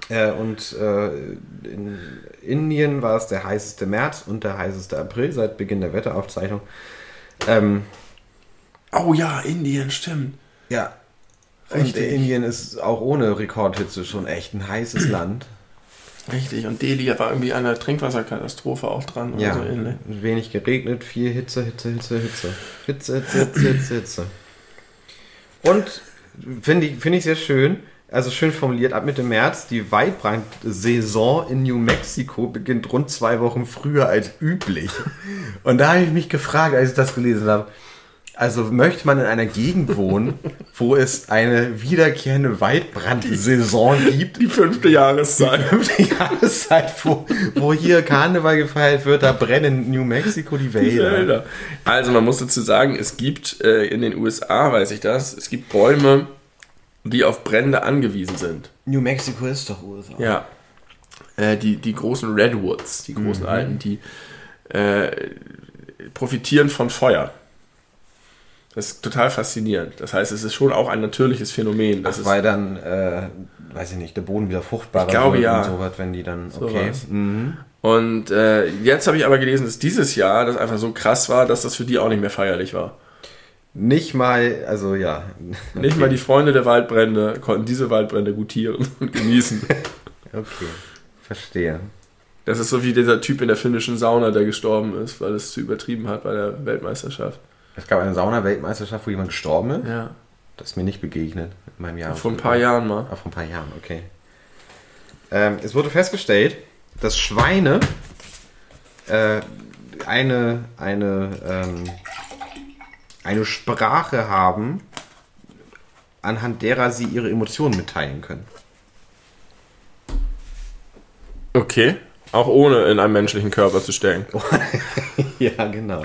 Äh, und äh, in Indien war es der heißeste März und der heißeste April seit Beginn der Wetteraufzeichnung. Ähm, Oh ja, Indien, stimmt. ja, und Richtig. Indien ist auch ohne Rekordhitze schon echt ein heißes (clears throat) Land. Richtig. Und Delhi war irgendwie an der Trinkwasserkatastrophe auch dran Ja, so ähnlich. wenig geregnet, viel Hitze, Hitze, Hitze, Hitze. Hitze, Hitze, Hitze, Hitze, Hitze. Und finde ich, finde ich sehr schön, also schön formuliert, ab Mitte März, die Waldbrandsaison in New Mexico beginnt rund zwei Wochen früher als üblich. Und da habe ich mich gefragt, als ich das gelesen habe, also möchte man in einer Gegend wohnen, (laughs) wo es eine wiederkehrende Waldbrandsaison gibt, Die fünfte Jahreszeit. fünfte Jahreszeit, wo, wo hier Karneval gefeiert wird, da brennen in New Mexico die Wälder. Also man muss dazu sagen, es gibt äh, in den USA, weiß ich das, es gibt Bäume, die auf Brände angewiesen sind. New Mexico ist doch USA. Ja. Äh, die, die großen Redwoods, die großen alten, die äh, profitieren von Feuer. Das ist total faszinierend. Das heißt, es ist schon auch ein natürliches Phänomen. Das ist, weil dann, äh, weiß ich nicht, der Boden wieder fruchtbarer Ich glaube, wird ja. und sowas, wenn die dann, okay. Sowas. Mhm. und äh, jetzt habe ich aber gelesen, dass dieses Jahr das einfach so krass war, dass das für die auch nicht mehr feierlich war. Nicht mal, also ja. Nicht mal die Freunde der Waldbrände konnten diese Waldbrände gutieren (laughs) und genießen. Okay, verstehe. Das ist so wie dieser Typ in der finnischen Sauna, der gestorben ist, weil es zu übertrieben hat bei der Weltmeisterschaft. Es gab eine Sauna-Weltmeisterschaft, wo jemand gestorben ist. Ja. Das ist mir nicht begegnet in meinem Jahr. Vor ein paar Jahren mal. Ah, vor ein paar Jahren, okay. Ähm, es wurde festgestellt, dass Schweine äh, eine, eine, ähm, eine Sprache haben, anhand derer sie ihre Emotionen mitteilen können. Okay. Auch ohne in einem menschlichen Körper zu stecken. (laughs) ja, genau.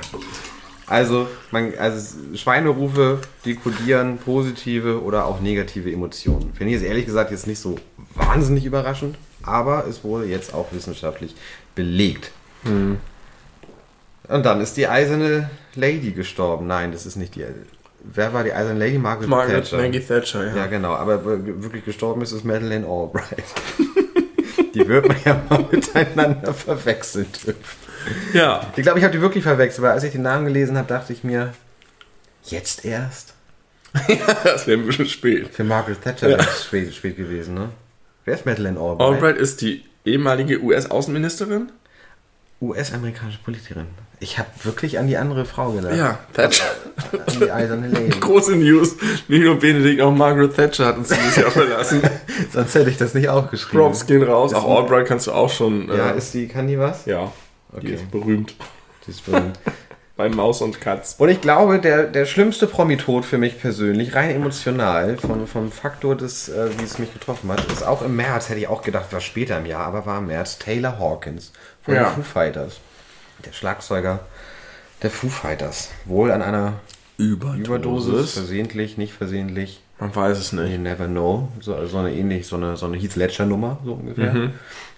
Also, man, also Schweinerufe dekodieren positive oder auch negative Emotionen. Finde ich jetzt ehrlich gesagt jetzt nicht so wahnsinnig überraschend, aber es wurde jetzt auch wissenschaftlich belegt. Und dann ist die eiserne Lady gestorben. Nein, das ist nicht die. Wer war die eiserne Lady? Margaret, Margaret Thatcher. Maggie Thatcher, ja. Ja, genau. Aber wirklich gestorben ist es Madeleine Albright. (laughs) die wird man ja mal (laughs) miteinander verwechseln dürfen. Ja. Ich glaube, ich habe die wirklich verwechselt, weil als ich den Namen gelesen habe, dachte ich mir, jetzt erst? (laughs) Das wäre ein bisschen spät. Für Margaret Thatcher Ja. wäre es spät, spät gewesen, ne? Wer ist Madeleine Albright? Albright ist die ehemalige US-Außenministerin. US-amerikanische Politikerin. Ich habe wirklich an die andere Frau gedacht. Ja, Thatcher. An die eiserne Lady. (laughs) Große News. Nicht nur Benedikt, auch Margaret Thatcher hat uns dieses Jahr verlassen. (laughs) Sonst hätte ich das nicht aufgeschrieben. Props gehen raus. Auch Albright kannst du auch schon. Ja, äh, ist die, kann die was? ja. Die Okay. ist berühmt. Die ist berühmt. (laughs) Bei Maus und Katz. Und ich glaube, der, der schlimmste Promi-Tod für mich persönlich, rein emotional, von, vom Faktor des, äh, wie es mich getroffen hat, ist auch im März, hätte ich auch gedacht, war später im Jahr, aber war im März, Taylor Hawkins von Ja. den Foo Fighters. Der Schlagzeuger der Foo Fighters. Wohl an einer Überdosis, versehentlich, nicht versehentlich. Man weiß es You nicht. never know. So, so eine ähnlich, so eine, so eine Heath Ledger Nummer, so ungefähr. Mhm.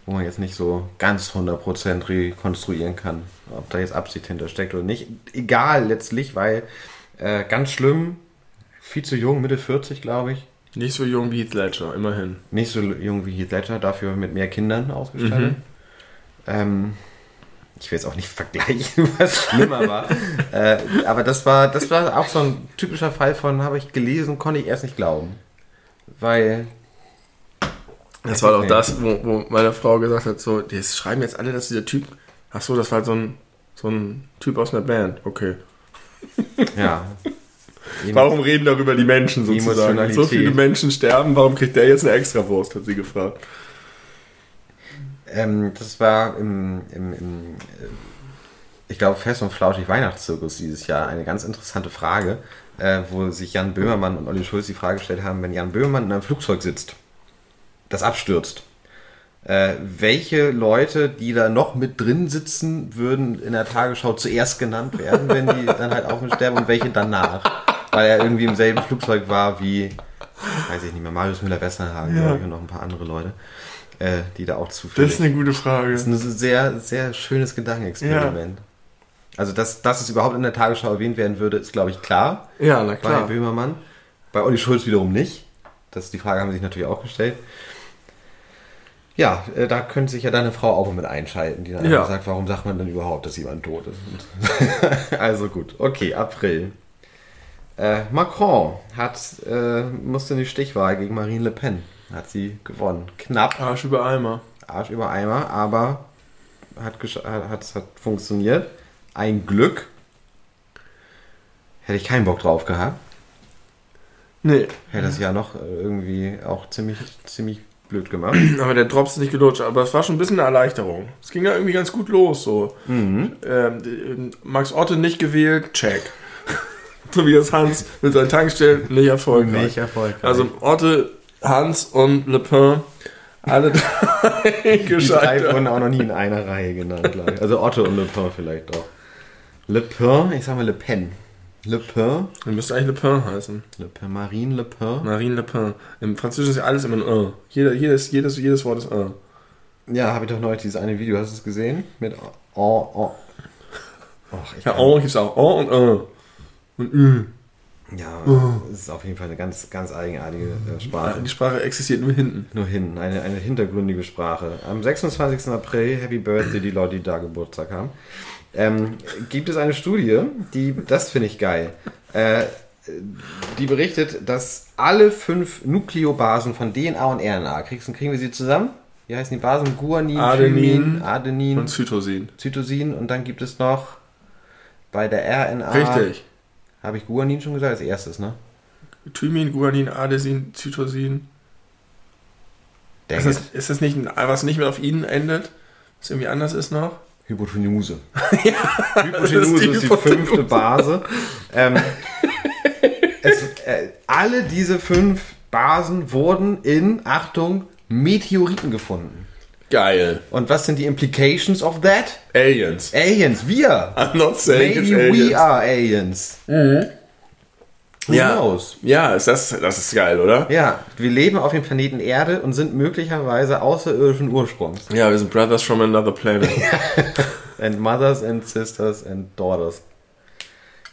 Wo man jetzt nicht so ganz 100% rekonstruieren kann, ob da jetzt Absicht hintersteckt oder nicht. Egal letztlich, weil äh, ganz schlimm, viel zu jung, Mitte 40, glaube ich. Nicht so jung wie Heath Ledger, immerhin. Nicht so jung wie Heath Ledger, dafür mit mehr Kindern ausgestattet. Mhm. Ähm, ich will jetzt auch nicht (laughs) vergleichen, was schlimmer war. (laughs) äh, aber das war, das war auch so ein typischer Fall von, habe ich gelesen, konnte ich erst nicht glauben. Weil Das war doch das, wo, wo meine Frau gesagt hat, so, die schreiben jetzt alle, dass dieser Typ, ach so, das war so ein, so ein Typ aus einer Band. Okay. (laughs) Ja. (laughs) Warum reden darüber die Menschen sozusagen? So viele Menschen sterben, warum kriegt der jetzt eine Extrawurst, hat sie gefragt. Ähm, das war im, im, im äh, ich glaube, Fest und Flauschig Weihnachtszirkus dieses Jahr eine ganz interessante Frage, äh, wo sich Jan Böhmermann und Olli Schulz die Frage gestellt haben, wenn Jan Böhmermann in einem Flugzeug sitzt, das abstürzt, äh, welche Leute, die da noch mit drin sitzen, würden in der Tagesschau zuerst genannt werden, wenn die (laughs) dann halt auch sterben und welche danach? Weil er irgendwie im selben Flugzeug war wie weiß ich nicht mehr, Marius Müller-Westernhagen Ja. und noch ein paar andere Leute, äh, die da auch zufällig... Das ist eine gute Frage. Das ist ein sehr, sehr schönes Gedankenexperiment. Also, dass, dass es überhaupt in der Tagesschau erwähnt werden würde, ist, glaube ich, klar. Ja, na Bei klar. Böhmermann. Bei Olli Schulz wiederum nicht. Das, die Frage haben sie sich natürlich auch gestellt. Ja, äh, da könnte sich ja deine Frau auch mit einschalten, die dann Ja. sagt, warum sagt man denn überhaupt, dass jemand tot ist? (laughs) Also gut, okay, April. Äh, Macron hat, äh, musste in die Stichwahl gegen Marine Le Pen. Hat sie gewonnen. Knapp. Arsch über Eimer. Arsch über Eimer, aber hat, hat, hat, funktioniert. Ein Glück. Hätte ich keinen Bock drauf gehabt. Nee, Hätte es ja noch äh, irgendwie auch ziemlich, ziemlich blöd gemacht. (clears throat) aber der Drops ist nicht gelutscht. Aber es war schon ein bisschen eine Erleichterung. Es ging ja irgendwie ganz gut los. So. Ähm, die- Max Otte nicht gewählt, check. (laughs) Tobias Hans mit seinen Tankstellen nicht erfolgreich. Nicht erfolgreich. Also Otte, Hans und Le Pen, alle (laughs) drei die drei gescheitert. wurden auch noch nie in einer Reihe genannt, glaube ich. Also Otto und Le Pen vielleicht auch. Le Pen, ich sag mal Le Pen. Le Pen, Dann müsste eigentlich Le Pen heißen. Le Pen, Marine Le Pen. Marine Le Pen. Im Französischen ist ja alles immer ein äh. Jeder, jedes, jedes, jedes Wort ist äh. Ja, habe ich doch neulich dieses eine Video, hast du es gesehen? Mit oh, oh. Och, ich Ja, kann- oh gibt's auch. Oh und äh. Und ü. Ja, es ist auf jeden Fall eine ganz, ganz eigenartige äh, Sprache. Die Sprache existiert nur hinten. Nur hin, eine, eine hintergründige Sprache. Am 26. April, Happy Birthday, die Leute, die da Geburtstag haben, ähm, gibt es eine Studie, die, das finde ich geil, äh, die berichtet, dass alle fünf Nukleobasen von DNA und RNA, kriegst, kriegen wir sie zusammen? Wie heißen die Basen? Guanin, Adenin Thymin, Adenin, Und Zytosin. Zytosin und dann gibt es noch bei der RNA. Richtig. Habe ich Guanin schon gesagt? Als erstes, ne? Thymin, Guanin, Adesin, Zytosin. Ist das, ist das nicht, ein- was nicht mit auf ihn endet? Was irgendwie anders ist noch? (laughs) Hypotenuse. Das Hypotenuse ist die ist die Hypotenuse. fünfte Base. ähm, (laughs) es, äh, alle diese fünf Basen wurden in, Achtung, Meteoriten gefunden. Geil. Und was sind die Implications of that? Aliens. Aliens, wir. I'm not saying it's Maybe aliens. we are aliens. Who Ja. knows? Ja, ist das, das ist geil, oder? Ja, wir leben auf dem Planeten Erde und sind möglicherweise außerirdischen Ursprungs. Ja, wir sind Brothers from another planet. (laughs) And mothers and sisters and daughters.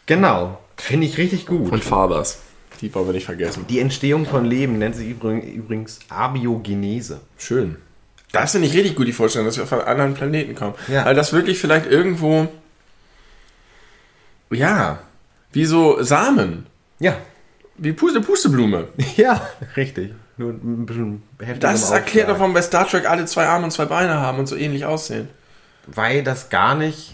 Genau. Finde ich richtig gut. Und Fathers. Die wollen wir nicht vergessen. Die Entstehung von Leben nennt sich übrig- übrigens Abiogenese. Schön. Das finde ich richtig gut, die Vorstellung, dass wir auf einen anderen Planeten kommen. Ja. Weil das wirklich vielleicht irgendwo, ja, wie so Samen, Ja, wie Puste, Pusteblume. (laughs) ja, richtig. Nur ein bisschen heftig. Das erklärt doch, warum bei Star Trek alle zwei Arme und zwei Beine haben und so ähnlich aussehen. Weil das gar nicht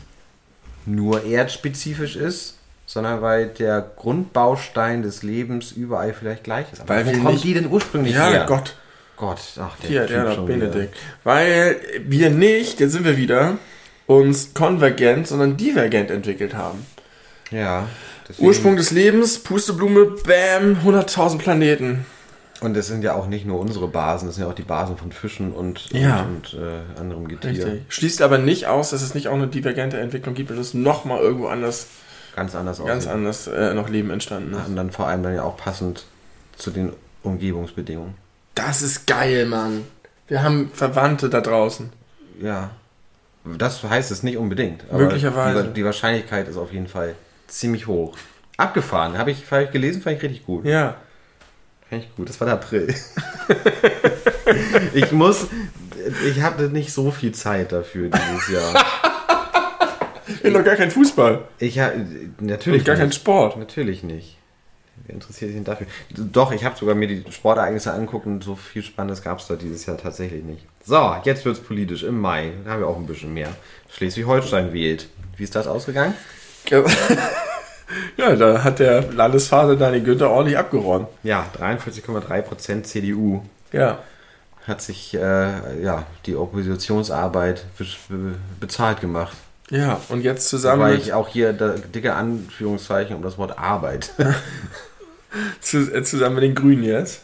nur erdspezifisch ist, sondern weil der Grundbaustein des Lebens überall vielleicht gleich ist. Aber Weil wo kommen nicht- die denn ursprünglich Ja, her? Gott. Gott, ach, der Hier, der schon. Benedikt. Weil wir nicht, jetzt sind wir wieder, uns konvergent, sondern divergent entwickelt haben. Ja. Deswegen- Ursprung des Lebens, Pusteblume, bam, 100.000 Planeten. Und das sind ja auch nicht nur unsere Basen, das sind ja auch die Basen von Fischen und, Ja. und, und äh, anderem Getier. Richtig. Schließt aber nicht aus, dass es nicht auch eine divergente Entwicklung gibt und es nochmal irgendwo anders, Ganz anders ganz anders äh, noch Leben entstanden ist. Und dann vor allem dann ja auch passend zu den Umgebungsbedingungen. Das ist geil, Mann. Wir haben Verwandte da draußen. Ja. Das heißt es nicht unbedingt. Aber Möglicherweise. Die, die Wahrscheinlichkeit ist auf jeden Fall ziemlich hoch. Abgefahren. Habe ich, hab ich gelesen, fand ich richtig gut. Ja. Fand ich gut. Das war der April. (laughs) ich muss. Ich hatte nicht so viel Zeit dafür dieses Jahr. (laughs) Ich bin doch gar kein Fußball. Ich ha, natürlich Und gar kein. Sport. Natürlich nicht. Wer interessiert sich denn dafür? Doch, ich habe sogar mir die Sportereignisse angeguckt und so viel Spannendes gab es da dieses Jahr tatsächlich nicht. So, jetzt wird es politisch. Im Mai da haben wir auch ein bisschen mehr. Schleswig-Holstein wählt. Wie ist das ausgegangen? (laughs) Ja, da hat der Landesvater Daniel Günther ordentlich abgeräumt. Ja, 43,3% CDU Ja. hat sich äh, ja, die Oppositionsarbeit be be bezahlt gemacht. Ja, und jetzt zusammen mit, ich auch hier da, dicke Anführungszeichen um das Wort Arbeit (laughs) (laughs) äh, zusammen mit den Grünen jetzt.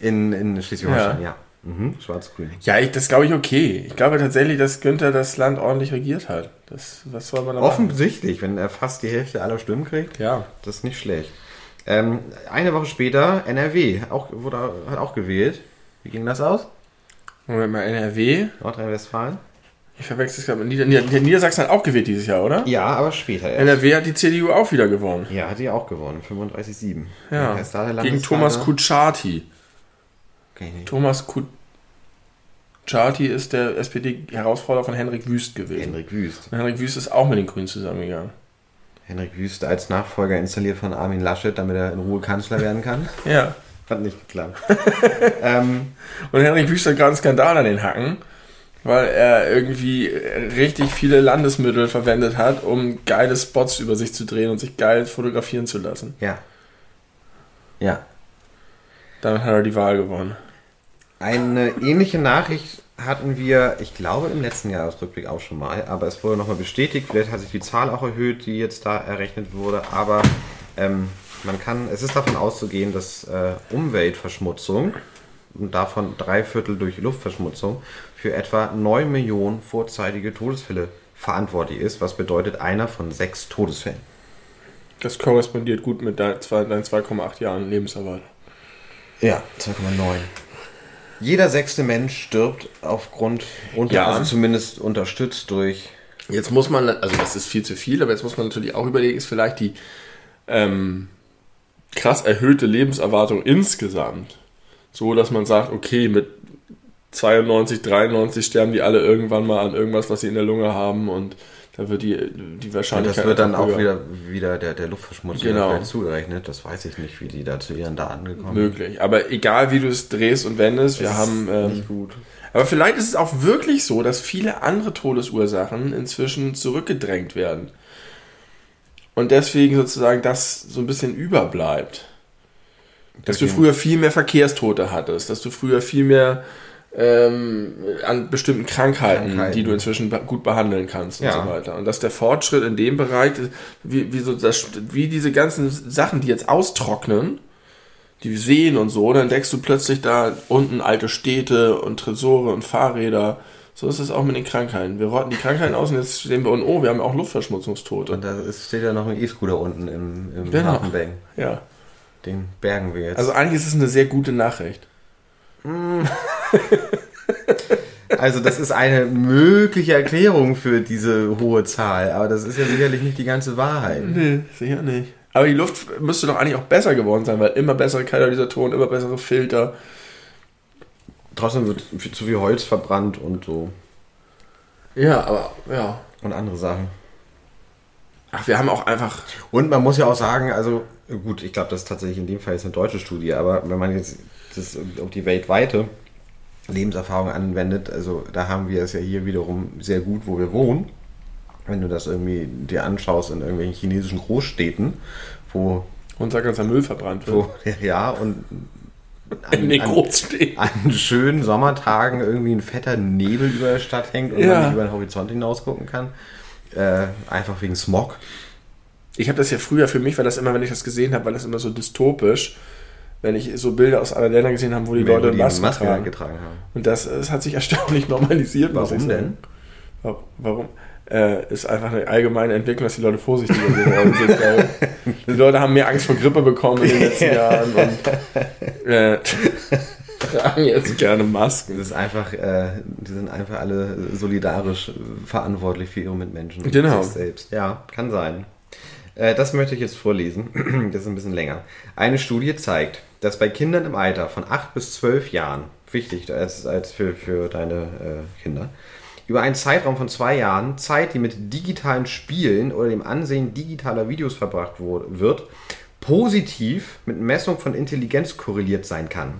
in, in Schleswig-Holstein, ja. Mhm. Schwarz-Grün. Ja, ich, das glaube ich okay. Ich glaube tatsächlich, dass Günther das Land ordentlich regiert hat. Das, was soll man da machen? Offensichtlich, wenn er fast die Hälfte aller Stimmen kriegt. Ja. Das ist nicht schlecht. Ähm, eine Woche später NRW auch, wurde, hat auch gewählt. Wie ging das aus? Moment mal, NRW. Nordrhein-Westfalen? Ich verwechsel es gerade mit Nieder Nieder Niedersachsen hat auch gewählt dieses Jahr, oder? Ja, aber später erst. NRW hat die CDU auch wieder gewonnen. Ja, hat die auch gewonnen. 35,7. Ja. Gegen? Thomas Kutschaty. Thomas Kutschaty ist der SPD-Herausforderer von Henrik Wüst gewesen. Henrik Wüst. Und Henrik Wüst ist auch mit den Grünen zusammengegangen. Henrik Wüst als Nachfolger installiert von Armin Laschet, damit er in Ruhe Kanzler werden kann. (laughs) Ja. Hat nicht geklappt. (laughs) ähm, Und Henrik Wüst hat gerade einen Skandal an den Hacken, weil er irgendwie richtig viele Landesmittel verwendet hat, um geile Spots über sich zu drehen und sich geil fotografieren zu lassen. ja. Ja. Damit hat er die Wahl gewonnen. Eine ähnliche Nachricht hatten wir, ich glaube, im letzten Jahresrückblick auch schon mal, aber es wurde nochmal bestätigt. Vielleicht hat sich die Zahl auch erhöht, die jetzt da errechnet wurde, aber ähm, man kann, es ist davon auszugehen, dass äh, Umweltverschmutzung und davon drei Viertel durch Luftverschmutzung für etwa 9 Millionen vorzeitige Todesfälle verantwortlich ist, was bedeutet einer von sechs Todesfällen. Das korrespondiert gut mit deinen zwei- deinen 2,8 Jahren Lebenserwartung. Ja, 2,9. Jeder sechste Mensch stirbt aufgrund, unter, Ja. also zumindest unterstützt durch Jetzt muss man, also das ist viel zu viel, aber jetzt muss man natürlich auch überlegen, ist vielleicht die ähm, krass erhöhte Lebenserwartung insgesamt so, dass man sagt, okay, mit 92, 93 sterben die alle irgendwann mal an irgendwas, was sie in der Lunge haben und da wird die, die Und Wahrscheinlichkeit das wird dann auch höher. wieder, wieder der, der Luftverschmutzung Genau. zugerechnet. Das weiß ich nicht, wie die da zu ihren Daten gekommen möglich. Aber egal wie du es drehst und wendest, wir Das haben ähm, nicht gut. Aber vielleicht ist es auch wirklich so, dass viele andere Todesursachen inzwischen zurückgedrängt werden. Und deswegen sozusagen das so ein bisschen überbleibt. Dass du früher viel mehr Verkehrstote hattest, dass du früher viel mehr ähm, an bestimmten Krankheiten, Krankheiten. die du inzwischen gut behandeln kannst und Ja. so weiter. Und dass der Fortschritt in dem Bereich, wie, wie, so das, wie diese ganzen Sachen, die jetzt austrocknen, die Seen und so, dann entdeckst du plötzlich da unten alte Städte und Tresore und Fahrräder. So ist es auch mit den Krankheiten. Wir rotten die Krankheiten aus und jetzt sehen wir, und oh, wir haben auch Luftverschmutzungstote. Und da steht ja noch ein E-Scooter unten im, im Genau. Hafenbecken. Ja. Den bergen wir jetzt. Also eigentlich ist es eine sehr gute Nachricht. (laughs) Also das ist eine mögliche Erklärung für diese hohe Zahl, aber das ist ja sicherlich nicht die ganze Wahrheit. Nee, sicher nicht. Aber die Luft müsste doch eigentlich auch besser geworden sein, weil immer bessere Katalysatoren, immer bessere Filter. Trotzdem wird viel- zu viel Holz verbrannt und so Ja, aber ja. und andere Sachen. Ach, wir haben auch einfach. Und man muss ja auch sagen, also gut, ich glaube, das ist tatsächlich in dem Fall jetzt eine deutsche Studie, aber wenn man jetzt das auf die weltweite Lebenserfahrung anwendet, also da haben wir es ja hier wiederum sehr gut, wo wir wohnen. Wenn du das irgendwie dir anschaust in irgendwelchen chinesischen Großstädten, wo, Unser ganzer Müll verbrannt wird. wo (laughs) ja, und In den Großstädten. an schönen Sommertagen irgendwie ein fetter Nebel über der Stadt hängt und Ja. man nicht über den Horizont hinaus gucken kann. Äh, einfach wegen Smog. Ich habe das ja früher, für mich war das immer, wenn ich das gesehen habe, war das immer so dystopisch, wenn ich so Bilder aus anderen Ländern gesehen habe, wo die Wenn Leute die Masken Maske tragen. getragen haben. Und das, das hat sich erstaunlich (laughs) normalisiert. Warum denn? Wa- Warum? Äh, ist einfach eine allgemeine Entwicklung, dass die Leute vorsichtiger geworden sind. (laughs) Weil die Leute haben mehr Angst vor Grippe bekommen in den letzten Jahren und (laughs) äh, tragen jetzt gerne Masken. Das ist einfach, äh, die sind einfach alle solidarisch verantwortlich für ihre Mitmenschen. und Genau. sich selbst. Ja, kann sein. Äh, das möchte ich jetzt vorlesen. (clears throat) Das ist ein bisschen länger. Eine Studie zeigt, dass bei Kindern im Alter von 8 bis 12 Jahren, wichtig als, als für, für deine äh, Kinder, über einen Zeitraum von zwei Jahren Zeit, die mit digitalen Spielen oder dem Ansehen digitaler Videos verbracht wo- wird, positiv mit Messung von Intelligenz korreliert sein kann.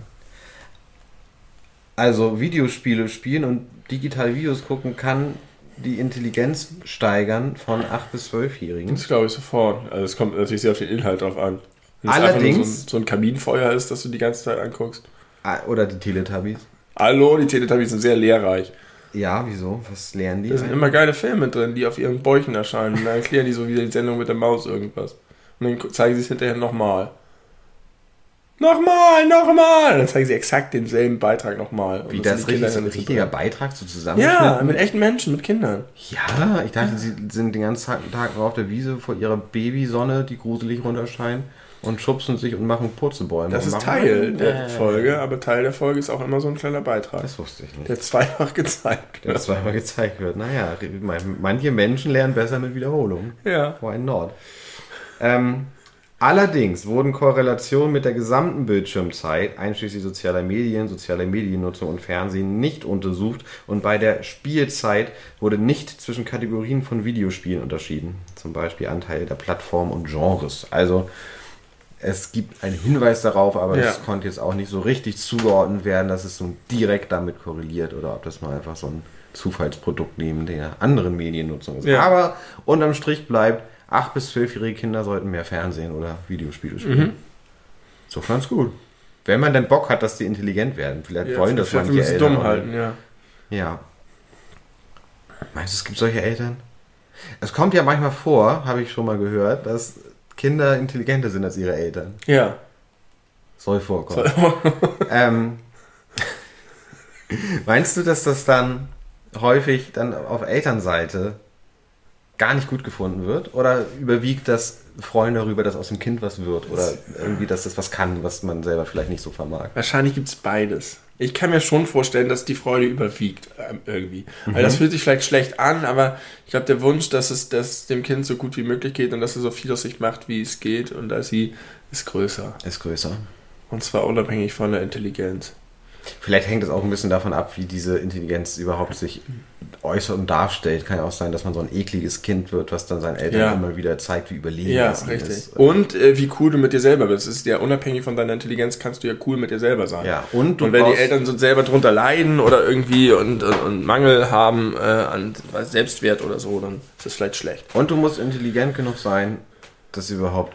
Also Videospiele spielen und digitale Videos gucken kann die Intelligenz steigern von 8- bis 12-Jährigen. Das glaube ich sofort. Also es kommt natürlich sehr auf den Inhalt drauf an. Wenn Allerdings- so ein, so ein Kaminfeuer ist, das du die ganze Zeit anguckst. Ah, Oder die Teletubbies. Hallo, die Teletubbies sind sehr lehrreich. Ja, wieso? Was lernen die? Da sind immer geile Filme drin, die auf ihren Bäuchen erscheinen. Und dann erklären die so wie die Sendung mit der Maus irgendwas. Und dann zeigen sie es hinterher nochmal. Nochmal, nochmal! Und dann zeigen sie exakt denselben Beitrag nochmal. Wie das das richtig, so Kinder ein richtiger. Beitrag so Ja, zusammengeschnitten? mit echten Menschen, mit Kindern. Ja, ich dachte, sie sind den ganzen Tag nur auf der Wiese vor ihrer Babysonne, die gruselig runterscheint und schubsen sich und machen Purzelbäume. Das ist Teil der Äh, Folge, aber Teil der Folge ist auch immer so ein kleiner Beitrag, Das wusste ich nicht. der zweifach gezeigt Der wird. zweimal gezeigt wird. Naja, manche Menschen lernen besser mit Wiederholung. Ja. Why not? Ähm, allerdings wurden Korrelationen mit der gesamten Bildschirmzeit, einschließlich sozialer Medien, sozialer Mediennutzung und Fernsehen, nicht untersucht und bei der Spielzeit wurde nicht zwischen Kategorien von Videospielen unterschieden. Zum Beispiel Anteil der Plattform und Genres. Also es gibt einen Hinweis darauf, aber Ja. es konnte jetzt auch nicht so richtig zugeordnet werden, dass es so direkt damit korreliert oder ob das mal einfach so ein Zufallsprodukt neben der anderen Mediennutzung ist. Ja. Aber unterm Strich bleibt, 8- bis 12-jährige Kinder sollten mehr Fernsehen oder Videospiele spielen. Mhm. So ganz gut. Wenn man denn Bock hat, dass die intelligent werden. Vielleicht wollen das vielleicht manche Eltern. dumm halten, ja. Ja. Meinst du, es gibt solche Eltern? Es kommt ja manchmal vor, habe ich schon mal gehört, dass Kinder intelligenter sind als ihre Eltern. Ja. Soll vorkommen. (laughs) ähm, meinst du, dass das dann häufig dann auf Elternseite gar nicht gut gefunden wird? Oder überwiegt das Freuen darüber, dass aus dem Kind was wird? Oder irgendwie, dass das was kann, was man selber vielleicht nicht so vermag? Wahrscheinlich gibt es beides. Ich kann mir schon vorstellen, dass die Freude überwiegt ähm, irgendwie. Weil Mhm. das fühlt sich vielleicht schlecht an, aber ich glaube, der Wunsch, dass es dass dem Kind so gut wie möglich geht und dass es so viel aus sich macht, wie es geht und dass sie ist größer. Ist größer. Und zwar unabhängig von der Intelligenz. Vielleicht hängt es auch ein bisschen davon ab, wie diese Intelligenz überhaupt sich äußert und darstellt. Kann ja auch sein, dass man so ein ekliges Kind wird, was dann seinen Eltern Ja. immer wieder zeigt, wie überlegen Ja, ihnen richtig. ist. Und äh, wie cool du mit dir selber bist. Es ist ja unabhängig von deiner Intelligenz, kannst du ja cool mit dir selber sein. Ja, und Und wenn die Eltern so selber drunter leiden oder irgendwie und, und, und Mangel haben äh, an Selbstwert oder so, dann ist das vielleicht schlecht. Und du musst intelligent genug sein, das überhaupt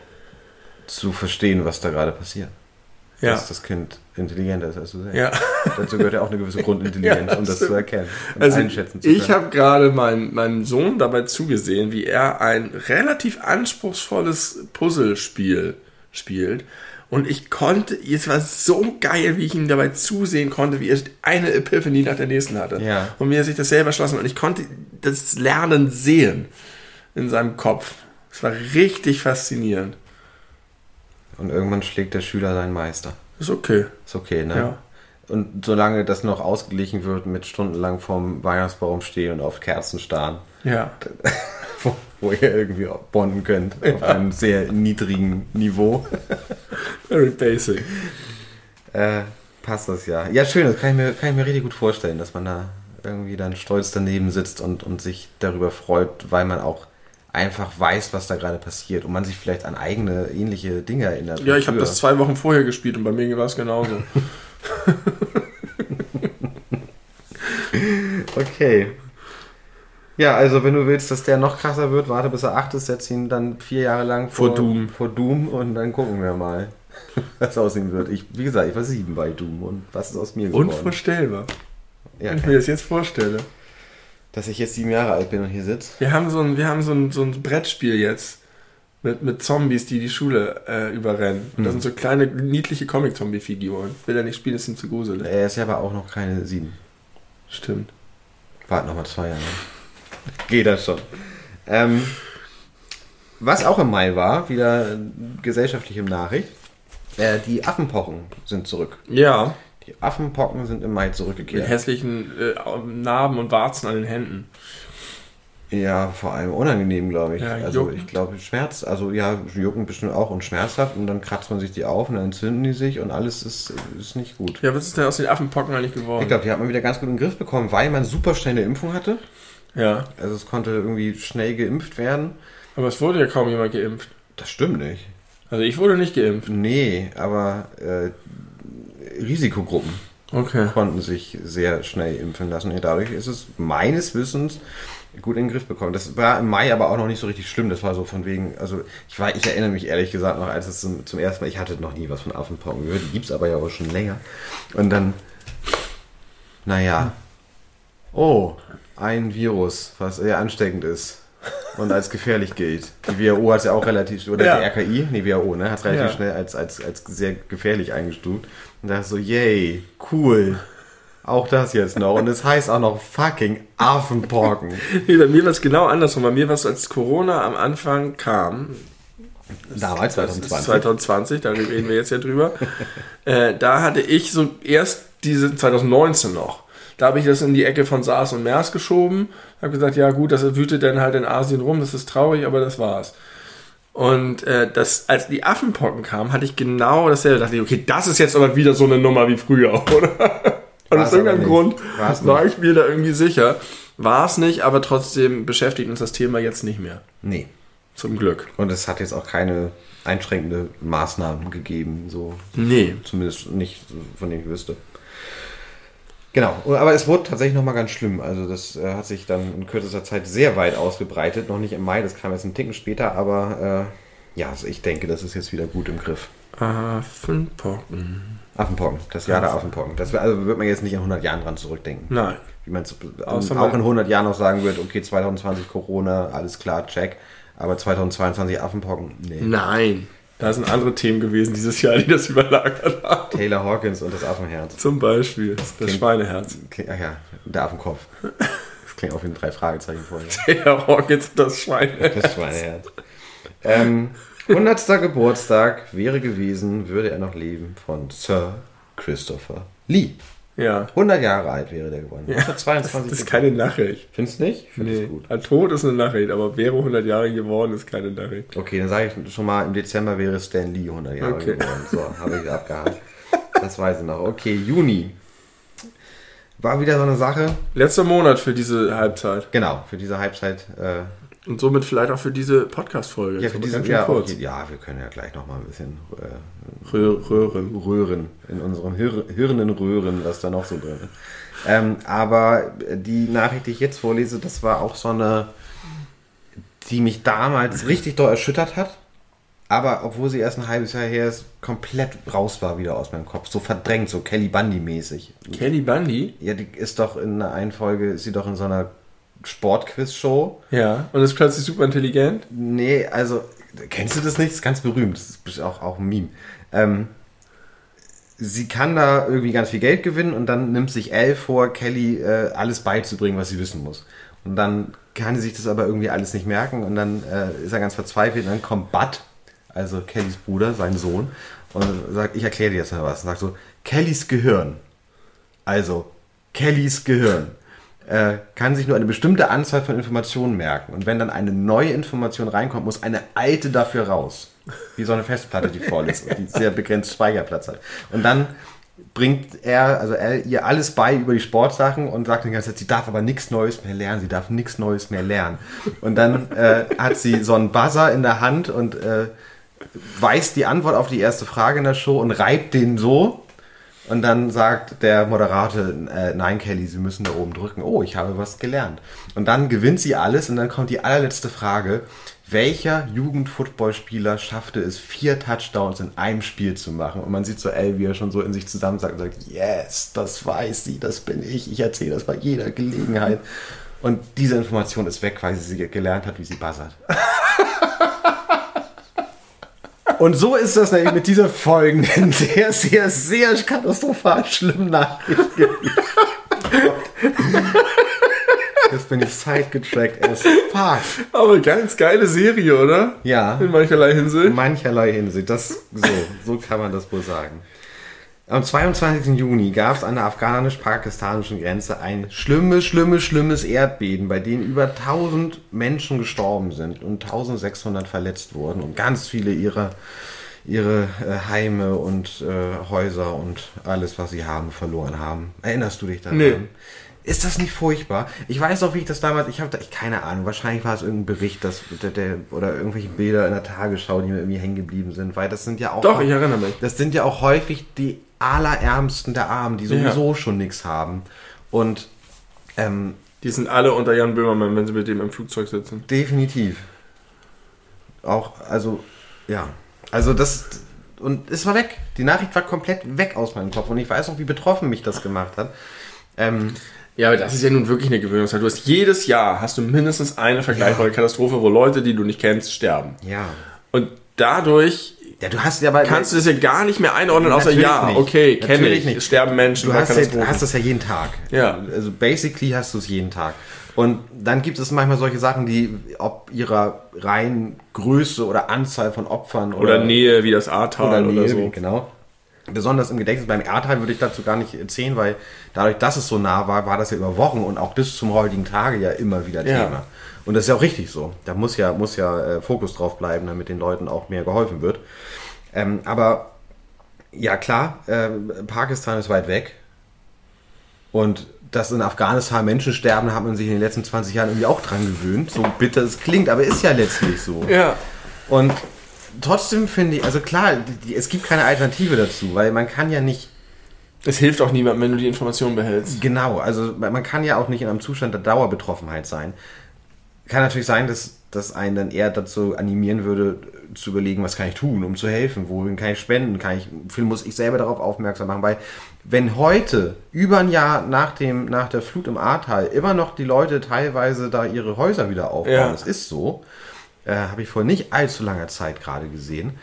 zu verstehen, was da gerade passiert. Ja. Dass das Kind intelligenter ist als du selbst. Ja. Dazu gehört ja auch eine gewisse (laughs) Grundintelligenz, Ja, um das stimmt. zu erkennen und Also einschätzen zu ich können. habe gerade mein, meinem Sohn dabei zugesehen, wie er ein relativ anspruchsvolles Puzzlespiel spielt. Und ich konnte, es war so geil, wie ich ihm dabei zusehen konnte, wie er eine Epiphany nach der nächsten hatte. Ja. Und wie er sich das selber erschlossen hat. Und ich konnte das Lernen sehen in seinem Kopf. Es war richtig faszinierend. Und irgendwann schlägt der Schüler seinen Meister. Ist okay. Ist okay, ne? Ja. Und solange das noch ausgeglichen wird mit stundenlang vorm Weihnachtsbaum stehen und auf Kerzen starren, Ja. (laughs) wo, wo ihr irgendwie bonden könnt, auf einem sehr niedrigen Niveau, (laughs) Very basic. äh, passt das ja. Ja, schön, das kann ich, mir, kann ich mir richtig gut vorstellen, dass man da irgendwie dann stolz daneben sitzt und, und sich darüber freut, weil man auch einfach weiß, was da gerade passiert und man sich vielleicht an eigene ähnliche Dinge erinnert. Ja, ich habe das zwei Wochen vorher gespielt und bei mir war es genauso. (laughs) Okay. Ja, also wenn du willst, dass der noch krasser wird, warte bis er acht ist, setz ihn dann vier Jahre lang Vor Doom. vor Doom und dann gucken wir mal, (laughs) was aus ihm wird. Ich, wie gesagt, ich war sieben bei Doom und was ist aus mir geworden? Unvorstellbar. Ja, Wenn ich mir das jetzt vorstelle. Dass ich jetzt sieben Jahre alt bin und hier sitze. Wir haben so ein, wir haben so ein, so ein Brettspiel jetzt mit, mit Zombies, die die Schule äh, überrennen. Und das sind so kleine, niedliche Comic-Zombie-Figuren. Will er nicht spielen, ist ihm zu gruselig. Er ist ja aber auch noch keine sieben. Stimmt. Warte noch mal zwei Jahre. (laughs) Geht das schon. Ähm, was auch im Mai war, wieder gesellschaftliche Nachricht. Äh, die Affenpocken sind zurück. Ja. Die Affenpocken sind im Mai Mit zurückgekehrt. hässlichen äh, Narben und Warzen an den Händen. Ja, vor allem unangenehm, glaube ich. Ja, also juckend. ich glaube, Schmerz, also ja, jucken bestimmt auch und schmerzhaft und dann kratzt man sich die auf und dann entzünden die sich und alles ist, ist nicht gut. Ja, was ist denn aus den Affenpocken eigentlich geworden? Ich glaube, die hat man wieder ganz gut in den Griff bekommen, weil man super schnell eine Impfung hatte. Ja. Also es konnte irgendwie schnell geimpft werden. Aber es wurde ja kaum jemand geimpft. Das stimmt nicht. Also ich wurde nicht geimpft. Nee, aber äh, Risikogruppen Okay. konnten sich sehr schnell impfen lassen. Und dadurch ist es meines Wissens gut in den Griff bekommen. Das war im Mai aber auch noch nicht so richtig schlimm. Das war so von wegen, also ich war, ich erinnere mich ehrlich gesagt noch, als es zum, zum ersten Mal, ich hatte noch nie was von Affenpocken gehört, die gibt es aber ja auch schon länger. Und dann, naja, oh, ein Virus, was sehr ansteckend ist und als gefährlich gilt. Die WHO hat es ja auch relativ, oder Ja. die RKI, nee, WHO, ne, hat es relativ Ja. schnell als, als, als sehr gefährlich eingestuft. Und da so, yay, cool. Auch das jetzt noch. Und es heißt auch noch fucking Affenpocken. (laughs) Nee, bei mir war es genau andersrum. Bei mir war es, als Corona am Anfang kam, Damals, Das ist 2020. 2020, da reden wir jetzt ja drüber. (laughs) äh, da hatte ich so erst diese 2019 noch. Da habe ich das in die Ecke von SARS und MERS geschoben. Habe gesagt, ja gut, das wütet dann halt in Asien rum, das ist traurig, aber das war's. Und äh, das, als die Affenpocken kamen, hatte ich genau dasselbe. Da dachte ich, okay, das ist jetzt aber wieder so eine Nummer wie früher, (laughs) oder? Und aus irgendeinem Grund. War's war ich mir da irgendwie sicher. War es nicht, aber trotzdem beschäftigt uns das Thema jetzt nicht mehr. Nee. Zum Glück. Und es hat jetzt auch keine einschränkende Maßnahmen gegeben, so Nee. zumindest nicht, von denen ich wüsste. Genau, aber es wurde tatsächlich nochmal ganz schlimm. Also das äh, hat sich dann in kürzester Zeit sehr weit ausgebreitet. Noch nicht im Mai, das kam jetzt einen Ticken später, aber äh, ja, also ich denke, das ist jetzt wieder gut im Griff. Affenpocken. Affenpocken, das Jahr der Affenpocken. Das also wird man jetzt nicht in 100 Jahren dran zurückdenken. Nein. Wie man es Außer auch in 100 Jahren noch sagen wird, okay, 2020 Corona, alles klar, check. Aber 2022 Affenpocken, nee. Nein. Da sind andere Themen gewesen dieses Jahr, die das überlagert haben. Taylor Hawkins und das Affenherz. Zum Beispiel das klingt- Schweineherz. Klingt- Ach ja, der Affenkopf. Das klingt auch wie ein drei Fragezeichen vorher. (laughs) Der Hawkins und das Schweineherz. Das Schweineherz. Ähm, 100. Geburtstag wäre gewesen, würde er noch leben, von Sir Christopher Lee. Ja. 100 Jahre alt wäre der geworden. Das 1922. ist keine Nachricht. Findest du nicht? Ich finde Nee. es gut. Ein Tod ist eine Nachricht, aber wäre 100 Jahre geworden, ist keine Nachricht. Okay, dann sage ich schon mal, im Dezember wäre Stan Lee 100 Jahre Okay. geworden. So, habe ich abgehakt. Das weiß ich noch. Okay, Juni. War wieder so eine Sache. Letzter Monat für diese Halbzeit. Genau, für diese Halbzeit. Äh, Und somit vielleicht auch für diese Podcast-Folge. ja, für ja, kurz. okay, ja, wir können ja gleich noch mal ein bisschen äh, Rö- Röhren. röhren in unserem Hir Hirnen röhren, was da noch so drin ist. Ähm, aber die Nachricht, die ich jetzt vorlese, das war auch so eine, die mich damals richtig doll erschüttert hat. Aber obwohl sie erst ein halbes Jahr her ist, komplett raus war wieder aus meinem Kopf. So verdrängt, so Kelly Bundy-mäßig. Kelly Bundy? Ja, die ist doch in einer einen Folge, ist sie doch in so einer Sportquiz-Show. Ja. Und ist plötzlich super intelligent? Nee, also, kennst du das nicht? Das ist ganz berühmt. Das ist auch, auch ein Meme. Ähm, sie kann da irgendwie ganz viel Geld gewinnen und dann nimmt sich Elle vor, Kelly äh, alles beizubringen, was sie wissen muss. Und dann kann sie sich das aber irgendwie alles nicht merken und dann äh, ist er ganz verzweifelt und dann kommt Bud, also Kellys Bruder, sein Sohn, und sagt, ich erkläre dir jetzt mal was. Und sagt so, Kellys Gehirn, also Kellys Gehirn, äh, kann sich nur eine bestimmte Anzahl von Informationen merken. Und wenn dann eine neue Information reinkommt, muss eine alte dafür raus. Wie so eine Festplatte, die voll ist und die sehr begrenzt Speicherplatz hat. Und dann bringt er, also er, ihr alles bei über die Sportsachen und sagt die ganze Zeit, sie darf aber nichts Neues mehr lernen, sie darf nichts Neues mehr lernen. Und dann äh, hat sie so einen Buzzer in der Hand und äh, weiß die Antwort auf die erste Frage in der Show und reibt den so. Und dann sagt der Moderator, äh, nein, Kelly, Sie müssen da oben drücken. Oh, ich habe was gelernt. Und dann gewinnt sie alles und dann kommt die allerletzte Frage. Welcher Jugendfootballspieler schaffte es, vier Touchdowns in einem Spiel zu machen? Und man sieht so El, wie er schon so in sich zusammensagt und sagt, yes, das weiß sie, das bin ich. Ich erzähle das bei jeder Gelegenheit. Und diese Information ist weg, weil sie gelernt hat, wie sie buzzert. (laughs) Und so ist das nämlich mit dieser folgenden sehr, sehr, sehr katastrophal schlimmen Nachricht. Jetzt bin ich sidegetrackt as fuck. Aber ganz geile Serie, oder? Ja, In mancherlei in Hinsicht. mancherlei Hinsicht. Das, so, so kann man das wohl sagen. Am 22. Juni gab es an der afghanisch-pakistanischen Grenze ein schlimmes, schlimmes, schlimmes Erdbeben, bei dem über 1000 Menschen gestorben sind und 1600 verletzt wurden und ganz viele ihrer ihre äh, Heime und äh, Häuser und alles, was sie haben, verloren haben. Erinnerst du dich daran? Nee. Ist das nicht furchtbar? Ich weiß noch, wie ich das damals, ich habe da, ich keine Ahnung, wahrscheinlich war es irgendein Bericht, dass der, der, oder irgendwelche Bilder in der Tagesschau, die mir irgendwie hängen geblieben sind, weil das sind ja auch Doch, ich erinnere mich. das sind ja auch häufig die allerärmsten der Armen, die sowieso schon nichts haben. Und ähm, Die sind alle unter Jan Böhmermann, wenn sie mit dem im Flugzeug sitzen. definitiv. Auch, also, ja. Also das, und es war weg. Die Nachricht war komplett weg aus meinem Kopf. Und ich weiß noch, wie betroffen mich das gemacht hat. Ähm, Ja, aber das ist ja nun wirklich eine Gewöhnungssache. Du hast jedes Jahr hast du mindestens eine vergleichbare Katastrophe, wo Leute, die du nicht kennst, sterben. ja. Und dadurch Ja, du hast ja bei. kannst du das ja gar nicht mehr einordnen, außer Natürlich ja, nicht. okay, kenne Natürlich ich, nicht. es sterben Menschen, Du hast, ja, hast das ja jeden Tag. Ja. Also basically hast du es jeden Tag. Und dann gibt es manchmal solche Sachen, die ob ihrer reinen Größe oder Anzahl von Opfern oder Nähe, wie das Ahrtal oder, oder, Nähe, so. genau. Besonders im Gedächtnis beim Ahrtal würde ich dazu gar nicht erzählen, weil dadurch, dass es so nah war, war das ja über Wochen und auch bis zum heutigen Tage ja immer wieder Ja. Thema. Und das ist ja auch richtig so. Da muss ja, muss ja äh, Fokus drauf bleiben, damit den Leuten auch mehr geholfen wird. Ähm, aber ja klar, äh, Pakistan ist weit weg. Und dass in Afghanistan Menschen sterben, hat man sich in den letzten 20 Jahren irgendwie auch dran gewöhnt. So bitter es klingt, aber ist ja letztlich so. Ja. Und trotzdem finde ich, also klar, die, die, es gibt keine Alternative dazu, weil man kann ja nicht, Es hilft auch niemandem, wenn du die Informationen behältst. genau, also man kann ja auch nicht in einem Zustand der Dauerbetroffenheit sein. Kann natürlich sein, dass das einen dann eher dazu animieren würde, zu überlegen, was kann ich tun, um zu helfen, wohin kann ich spenden, kann ich, viel muss ich selber darauf aufmerksam machen, weil wenn heute, über ein Jahr nach, dem, nach der Flut im Ahrtal, immer noch die Leute teilweise da ihre Häuser wieder aufbauen, Ja. das ist so, äh, habe ich vor nicht allzu langer Zeit gerade gesehen,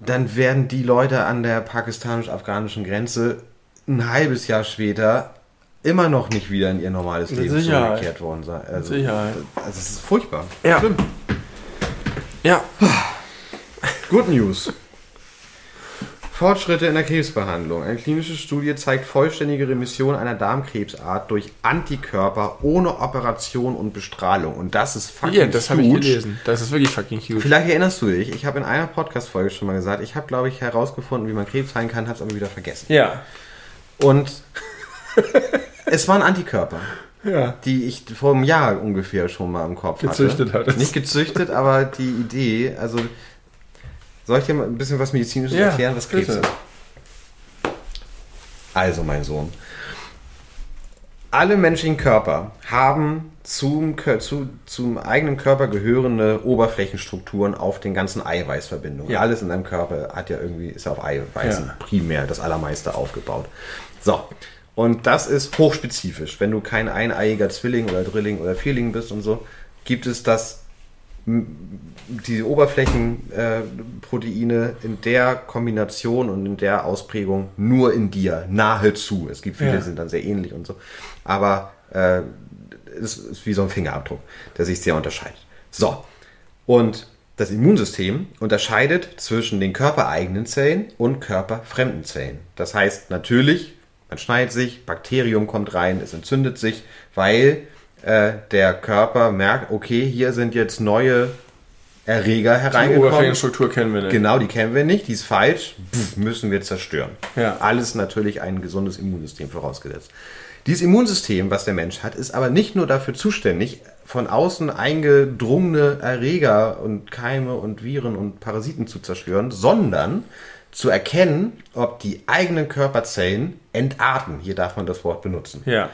dann werden die Leute an der pakistanisch-afghanischen Grenze ein halbes Jahr später immer noch nicht wieder in ihr normales Mit Leben Sicherheit. zurückgekehrt worden sein. Also, Sicherheit. also es ist furchtbar. Ja. Schlimm. Ja. Good News. Fortschritte in der Krebsbehandlung. Eine klinische Studie zeigt vollständige Remission einer Darmkrebsart durch Antikörper ohne Operation und Bestrahlung. Und das ist fucking Hier, das habe ich gelesen. Das ist wirklich fucking huge. Vielleicht erinnerst du dich, ich habe in einer Podcast-Folge schon mal gesagt, ich habe, glaube ich, herausgefunden, wie man Krebs heilen kann, habe es aber wieder vergessen. Ja. Und (laughs) es waren Antikörper, Ja. die ich vor einem Jahr ungefähr schon mal im Kopf Gezüchtet hatte. hattest. Nicht gezüchtet, aber die Idee, also soll ich dir mal ein bisschen was Medizinisches Ja, erklären, was Krebs bitte. ist? Also, mein Sohn. Alle menschlichen Körper haben zum, zu, zum eigenen Körper gehörende Oberflächenstrukturen auf den ganzen Eiweißverbindungen. Ja. Alles in deinem Körper hat ja irgendwie, ist auf Eiweißen Ja. primär das allermeiste aufgebaut. So. Und das ist hochspezifisch. Wenn du kein eineiiger Zwilling oder Drilling oder Vierling bist und so, gibt es das diese Oberflächenproteine äh, in der Kombination und in der Ausprägung nur in dir, nahezu. Es gibt viele, Ja. die sind dann sehr ähnlich und so. Aber äh, es ist wie so ein Fingerabdruck, der sich sehr unterscheidet. So. Und das Immunsystem unterscheidet zwischen den körpereigenen Zellen und körperfremden Zellen. Das heißt, natürlich, man schneidet sich, Bakterium kommt rein, es entzündet sich, weil äh, der Körper merkt, okay, hier sind jetzt neue Erreger Die hereingekommen. Oberflächenstruktur kennen wir nicht. Genau, die kennen wir nicht, die ist falsch, pff, müssen wir zerstören. Ja. Alles natürlich ein gesundes Immunsystem vorausgesetzt. Dieses Immunsystem, was der Mensch hat, ist aber nicht nur dafür zuständig, von außen eingedrungene Erreger und Keime und Viren und Parasiten zu zerstören, sondern zu erkennen, ob die eigenen Körperzellen entarten. Hier darf man das Wort benutzen Ja.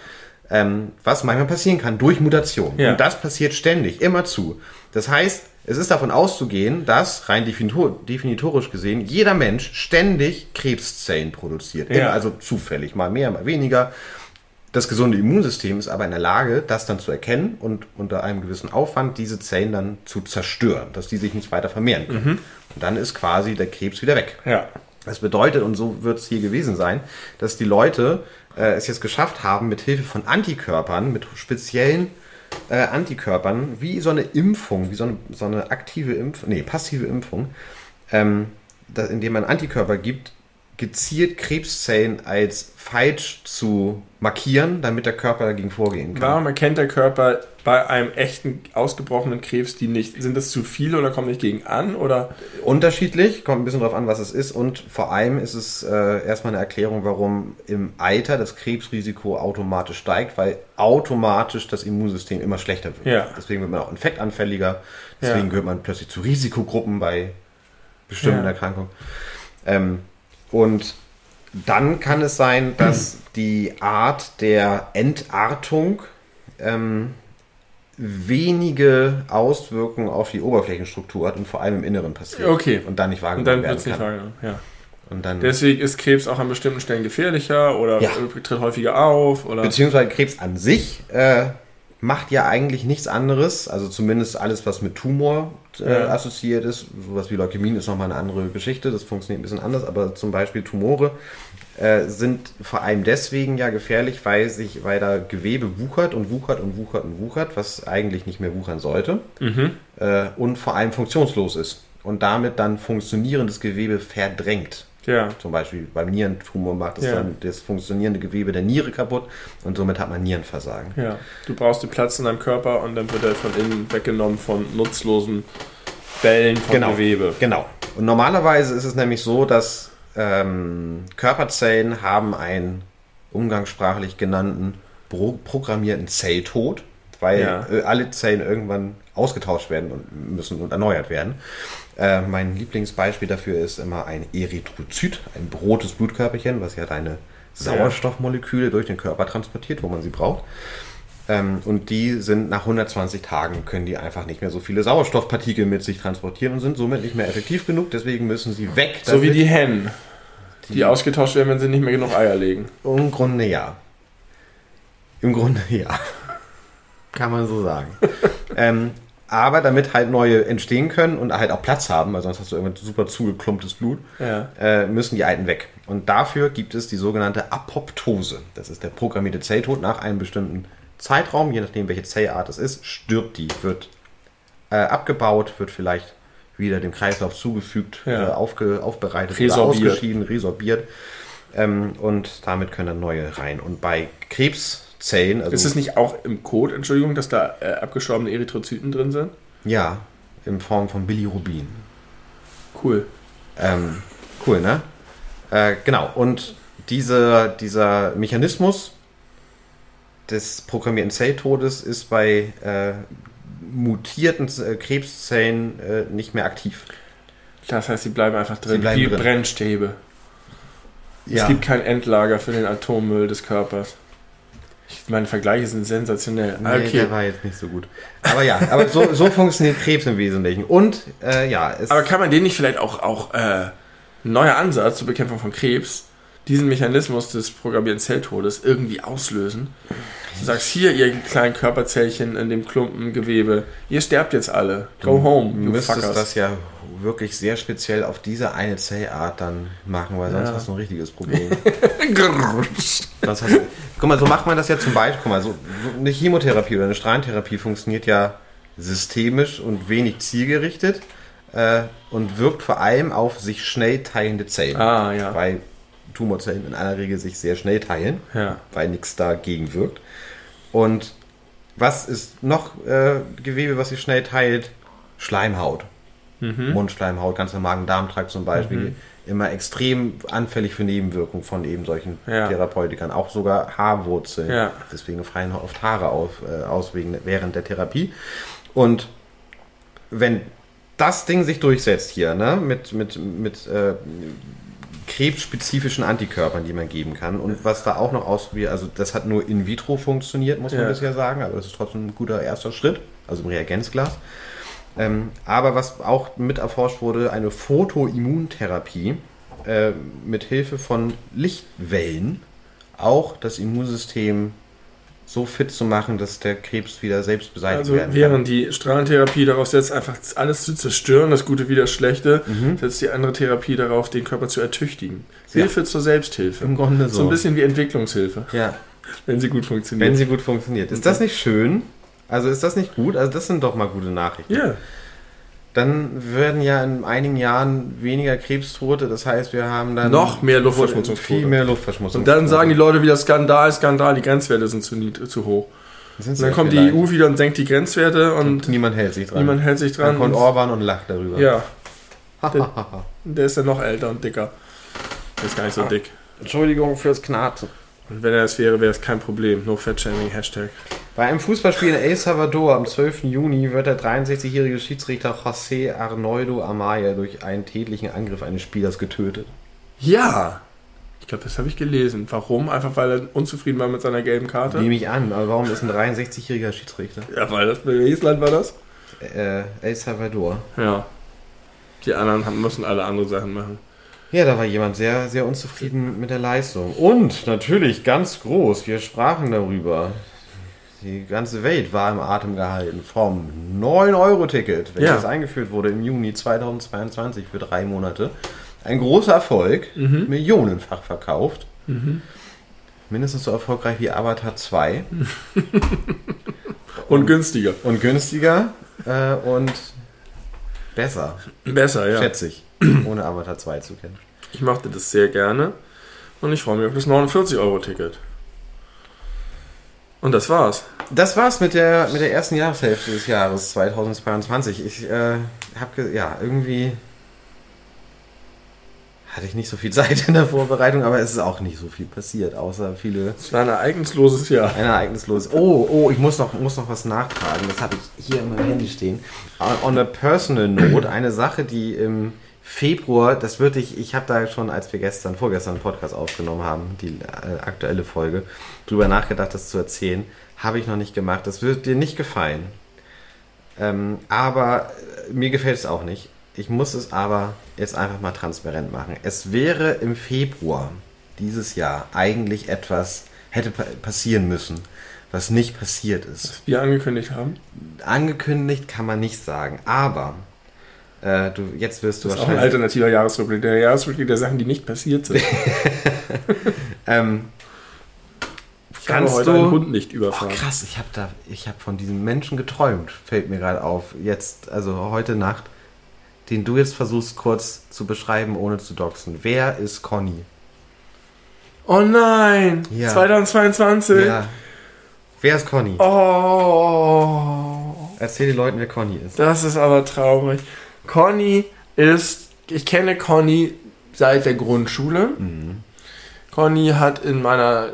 Ähm, was manchmal passieren kann durch Mutation. Ja. Und das passiert ständig, immer zu. Das heißt, es ist davon auszugehen, dass, rein definitor definitorisch gesehen, jeder Mensch ständig Krebszellen produziert. Ja. Also zufällig, mal mehr, mal weniger. Das gesunde Immunsystem ist aber in der Lage, das dann zu erkennen und unter einem gewissen Aufwand diese Zellen dann zu zerstören, dass die sich nicht weiter vermehren können. Und dann ist quasi der Krebs wieder weg. Ja. Das bedeutet, und so wird es hier gewesen sein, dass die Leute äh, es jetzt geschafft haben, mit Hilfe von Antikörpern, mit speziellen äh, Antikörpern, wie so eine Impfung, wie so eine, so eine aktive Impfung, nee, passive Impfung, ähm, da, indem man Antikörper gibt, gezielt Krebszellen als falsch zu markieren, damit der Körper dagegen vorgehen kann. Warum erkennt der Körper bei einem echten ausgebrochenen Krebs die nicht? Sind das zu viele oder kommen nicht gegen an? Oder? Unterschiedlich, kommt ein bisschen drauf an, was es ist und vor allem ist es äh, erstmal eine Erklärung, warum im Alter das Krebsrisiko automatisch steigt, weil automatisch das Immunsystem immer schlechter wird. Ja. Deswegen wird man auch infektanfälliger, deswegen Ja. gehört man plötzlich zu Risikogruppen bei bestimmten Ja. Erkrankungen. Ähm, und dann kann es sein, dass die Art der Entartung ähm, wenige Auswirkungen auf die Oberflächenstruktur hat und vor allem im Inneren passiert. Okay. Und dann nicht wahrgenommen werden es nicht kann. wahrgenommen. Ja. Und dann, Deswegen ist Krebs auch an bestimmten Stellen gefährlicher oder Ja. tritt häufiger auf. Oder? beziehungsweise Krebs an sich äh, macht ja eigentlich nichts anderes, also zumindest alles, was mit Tumor äh, Ja. assoziiert ist. Sowas wie Leukämien ist nochmal eine andere Geschichte, das funktioniert ein bisschen anders, aber zum Beispiel Tumore äh, sind vor allem deswegen ja gefährlich, weil sich, weil da Gewebe wuchert und wuchert und wuchert und wuchert, was eigentlich nicht mehr wuchern sollte äh, und vor allem funktionslos ist und damit dann funktionierendes Gewebe verdrängt. Ja. Zum Beispiel beim Nierentumor macht es Ja. dann das funktionierende Gewebe der Niere kaputt und somit hat man Nierenversagen. Ja. Du brauchst den Platz in deinem Körper und dann wird er von innen weggenommen von nutzlosen Bällen von Genau. Gewebe. Genau. Und normalerweise ist es nämlich so, dass ähm, Körperzellen haben einen umgangssprachlich genannten pro programmierten Zelltod, weil Ja. äh, alle Zellen irgendwann ausgetauscht werden und müssen und erneuert werden. Äh, mein Lieblingsbeispiel dafür ist immer ein Erythrozyt, ein rotes Blutkörperchen, was ja deine Sauerstoffmoleküle durch den Körper transportiert, wo man sie braucht. Ähm, und die sind nach 120 Tagen, können die einfach nicht mehr so viele Sauerstoffpartikel mit sich transportieren und sind somit nicht mehr effektiv genug. Deswegen müssen sie weg. So wie die Hennen, die ausgetauscht werden, wenn sie nicht mehr genug Eier legen. Im Grunde ja. Im Grunde ja. (laughs) Kann man so sagen. (laughs) ähm, aber damit halt neue entstehen können und halt auch Platz haben, weil sonst hast du irgendwann super zugeklumptes Blut, Ja. äh, müssen die alten weg. Und dafür gibt es die sogenannte Apoptose. Das ist der programmierte Zelltod nach einem bestimmten Zeitraum, je nachdem welche Zellart es ist, stirbt die, wird äh, abgebaut, wird vielleicht wieder dem Kreislauf zugefügt, Ja. äh, aufge, aufbereitet Resorbiert. oder ausgeschieden, resorbiert. Ähm, und damit können dann neue rein. Und bei Krebszellen, also Ist es nicht auch im Code, Entschuldigung, dass da äh, abgestorbene Erythrozyten drin sind? ja, in Form von Bilirubin. Cool. Ähm, cool, ne? Äh, genau, und diese, dieser Mechanismus des programmierten Zelltodes ist bei äh, mutierten äh, Krebszellen äh, nicht mehr aktiv. Das heißt, sie bleiben einfach drin, Sie bleiben wie drin. Brennstäbe. Es gibt kein Endlager für den Atommüll des Körpers. Ich, meine Vergleiche sind sensationell. Nee, okay. der war jetzt nicht so gut. Aber ja, aber so, so funktioniert Krebs im Wesentlichen. Und äh, ja, es Aber kann man den nicht vielleicht auch, auch äh, ein neuer Ansatz zur Bekämpfung von Krebs, diesen Mechanismus des programmierten Zelltodes irgendwie auslösen? Du sagst hier, ihr kleinen Körperzellchen in dem Klumpengewebe, ihr sterbt jetzt alle. Go home, Du you müsstest fuckers. das ja wirklich sehr speziell auf diese eine Zellart dann machen, weil sonst Ja. hast du ein richtiges Problem. (laughs) sonst hast du, guck mal, so macht man das ja zum Beispiel. Guck mal, so, so eine Chemotherapie oder eine Strahlentherapie funktioniert ja systemisch und wenig zielgerichtet äh, und wirkt vor allem auf sich schnell teilende Zellen. ah, ja. Weil Tumorzellen in aller Regel sich sehr schnell teilen ja. weil nichts dagegen wirkt. Und was ist noch äh, Gewebe, was sich schnell teilt? Schleimhaut. Mhm. Mundschleimhaut, ganzer Magen-Darm-Trakt zum Beispiel. Immer extrem anfällig für Nebenwirkungen von eben solchen Ja. Therapeutikern. Auch sogar Haarwurzeln. Ja. Deswegen fallen oft Haare auf, äh, aus wegen, während der Therapie. Und wenn das Ding sich durchsetzt hier, ne, mit, mit, mit äh, krebsspezifischen Antikörpern, die man geben kann. Und was da auch noch ausprobiert, also das hat nur in vitro funktioniert, muss man Ja. bisher sagen, aber das ist trotzdem ein guter erster Schritt, also im Reagenzglas. Ähm, aber was auch mit erforscht wurde, eine Photoimmuntherapie äh, mit Hilfe von Lichtwellen auch das Immunsystem so fit zu machen, dass der Krebs wieder selbst beseitigt Also werden kann. während die Strahlentherapie darauf setzt, einfach alles zu zerstören, das Gute wie das Schlechte, Mhm. setzt die andere Therapie darauf, den Körper zu ertüchtigen. Ja. Hilfe zur Selbsthilfe. Im Grunde so. So ein bisschen wie Entwicklungshilfe, ja, wenn sie gut funktioniert. wenn sie gut funktioniert. Ist das nicht schön? Also ist das nicht gut? Also das sind doch mal gute Nachrichten. ja, Dann werden ja in einigen Jahren weniger Krebstote. Das heißt, wir haben dann Noch mehr Luftverschmutzungsquote. Viel mehr Luftverschmutzung. und dann sagen die Leute wieder Skandal, Skandal, die Grenzwerte sind zu, nied- zu hoch. Und dann kommt die EU wieder und senkt die Grenzwerte und und niemand hält sich dran. niemand hält sich dann dran. kommt Und, Orban und lacht darüber. ja, (laughs) der ist dann noch älter und dicker. Der ist gar nicht so Ah. dick. Entschuldigung fürs Knarzen. Und wenn er es wäre, wäre es kein Problem. No Fat Shaming, Hashtag. Bei einem Fußballspiel in El Salvador am 12. Juni wird der 63-jährige Schiedsrichter José Arnoldo Amaya durch einen tätlichen Angriff eines Spielers getötet. Ja! Ich glaube, das habe ich gelesen. Warum? Einfach weil er unzufrieden war mit seiner gelben Karte? Nehme ich an, aber warum ist ein 63-jähriger Schiedsrichter? Ja, weil das welches Land war das? Äh, El Salvador. Ja. Die anderen haben, müssen alle andere Sachen machen. Ja, da war jemand sehr, sehr unzufrieden mit der Leistung. Und natürlich ganz groß, wir sprachen darüber. Die ganze Welt war im Atem gehalten vom 9-Euro-Ticket, welches Ja. eingeführt wurde im Juni 2022 für drei Monate. Ein großer Erfolg, millionenfach verkauft. Mindestens so erfolgreich wie Avatar 2 (laughs) Und günstiger. und günstiger äh, und besser, Besser, ja. schätze ich, ohne Avatar 2 zu kennen. Ich mochte das sehr gerne. Und ich freue mich auf das 49-Euro-Ticket. Und das war's. Das war's mit der, mit der ersten Jahreshälfte des Jahres 2022. Ich äh, habe, ja, irgendwie hatte ich nicht so viel (laughs) Zeit in der Vorbereitung, aber es ist auch nicht so viel passiert, außer viele Es war ein ereignisloses Jahr. ein ereignislos. Oh, oh, ich muss noch, muss noch was nachtragen. Das habe ich hier in meinem Handy stehen. On a personal note, eine Sache, die im Februar, das würde ich, ich habe da schon, als wir gestern, vorgestern einen Podcast aufgenommen haben, die äh, aktuelle Folge, drüber nachgedacht, das zu erzählen. Habe ich noch nicht gemacht. Das wird dir nicht gefallen. Ähm, aber äh, mir gefällt es auch nicht. Ich muss es aber jetzt einfach mal transparent machen. Es wäre im Februar dieses Jahr eigentlich etwas hätte pa passieren müssen, was nicht passiert ist. Wir angekündigt haben. Angekündigt kann man nicht sagen, aber äh, du, jetzt wirst du Das ist auch ein wahrscheinlich. alternativer Jahresrückblick. Der Jahresrückblick der Sachen, die nicht passiert sind. (laughs) Ähm, Ich habe Kannst heute du- einen Hund nicht oh, überfahren. krass, ich habe da, ich habe von diesem Menschen geträumt, fällt mir gerade auf. Jetzt, also heute Nacht, den du jetzt versuchst kurz zu beschreiben, ohne zu doxen. Wer ist Conny? Oh nein! Ja. 2022! Ja. Wer ist Conny? Oh! Erzähl den Leuten, wer Conny ist. Das ist aber traurig. Conny ist, ich kenne Conny seit der Grundschule. Conny hat in meiner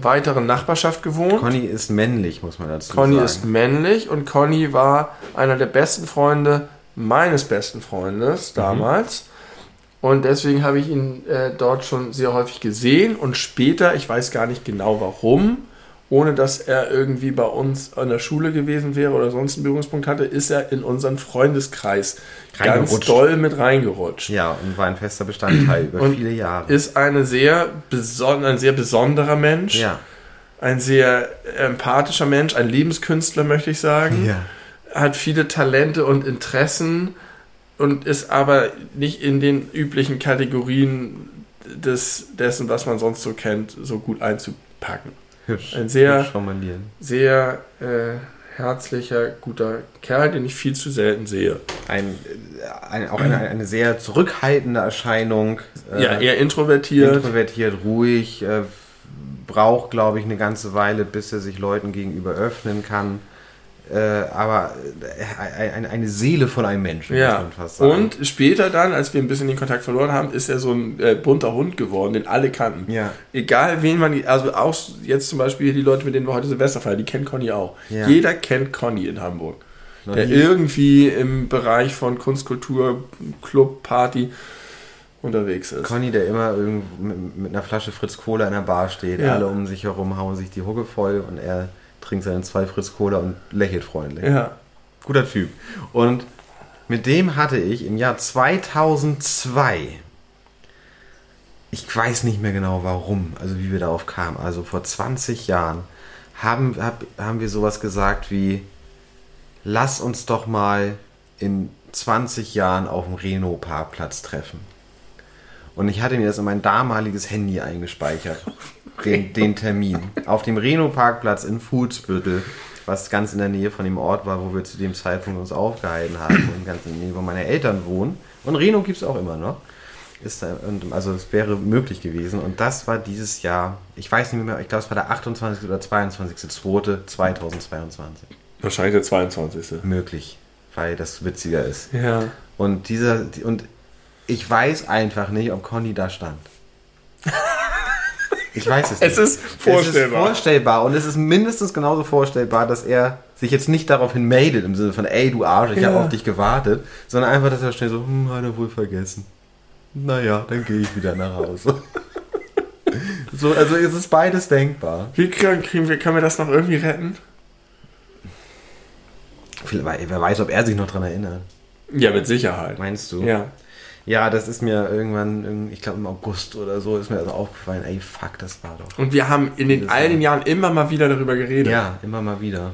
weiteren Nachbarschaft gewohnt. Conny ist männlich, muss man dazu Conny sagen. ist männlich und Conny war einer der besten Freunde meines besten Freundes damals. Und deswegen habe ich ihn äh, dort schon sehr häufig gesehen und später, ich weiß gar nicht genau warum, ohne dass er irgendwie bei uns an der Schule gewesen wäre oder sonst einen Berührungspunkt hatte, ist er in unseren Freundeskreis ganz doll mit reingerutscht. Ja, und war ein fester Bestandteil über Und viele Jahre. Ist eine sehr ein sehr besonderer Mensch, ja. ein sehr empathischer Mensch, ein Lebenskünstler, möchte ich sagen. Ja. hat viele Talente und Interessen und ist aber nicht in den üblichen Kategorien des, dessen, was man sonst so kennt, so gut einzupacken. Hübsch. Ein sehr- Hübsch formulieren. Sehr äh, herzlicher, guter Kerl, den ich viel zu selten sehe. Ein, äh, ein, auch eine, eine sehr zurückhaltende Erscheinung. äh, ja, eher introvertiert. introvertiert, ruhig, äh, braucht, glaube ich, eine ganze Weile, bis er sich Leuten gegenüber öffnen kann. Äh, aber äh, ein- eine Seele von einem Menschen, muss Ja, man fast sagen. und später dann, als wir ein bisschen den Kontakt verloren haben, ist er so ein äh, bunter Hund geworden, den alle kannten. Ja. Egal wen man, also auch jetzt zum Beispiel die Leute, mit denen wir heute Silvester feiern, die kennen Conny auch. Ja. Jeder kennt Conny in Hamburg. Noch der nie- irgendwie im Bereich von Kunst, Kultur, Club, Party unterwegs ist. Conny, der immer mit, mit einer Flasche Fritz Cola in der Bar steht, Ja. alle um sich herum hauen sich die Hucke voll und er trinkt seine zwei Fritz Cola und lächelt freundlich. Ja. Guter Typ. Und mit dem hatte ich im Jahr 2002, ich weiß nicht mehr genau warum, also wie wir darauf kamen, also vor 20 Jahren, haben, hab, haben wir sowas gesagt wie, lass uns doch mal in 20 Jahren auf dem Reno-Parkplatz treffen. Und ich hatte mir das in mein damaliges Handy eingespeichert, (laughs) den, den Termin. Auf dem Reno-Parkplatz in Fuhlsbüttel, was ganz in der Nähe von dem Ort war, wo wir zu dem Zeitpunkt uns aufgehalten haben und ganz in der Nähe, wo meine Eltern wohnen. Und Reno gibt es auch immer noch. Ist da, und, also es wäre möglich gewesen. Und das war dieses Jahr, ich weiß nicht mehr, ich glaube es war der 28. oder 22.02.2022. Wahrscheinlich der 22. Möglich, weil das witziger ist. Ja. Und dieser und ich weiß einfach nicht, ob Conny da stand. (laughs) Ich weiß es nicht. Es ist vorstellbar. Es ist vorstellbar und es ist mindestens genauso vorstellbar, dass er sich jetzt nicht daraufhin meldet im Sinne von, ey du Arsch, ich Ja. habe auf dich gewartet, sondern einfach, dass er schnell so, hm, hat er wohl vergessen. Naja, dann gehe ich wieder nach Hause. (laughs) so, also es ist beides denkbar. Wie kriegen, wir, können wir das noch irgendwie retten? Vielleicht- Wer weiß, ob er sich noch dran erinnert. Ja, mit Sicherheit. Meinst du? Ja. Ja, das ist mir irgendwann, ich glaube im August oder so, ist mir also aufgefallen, ey, fuck, das war doch. Und wir haben in den all den Jahren immer mal wieder darüber geredet. Ja, immer mal wieder.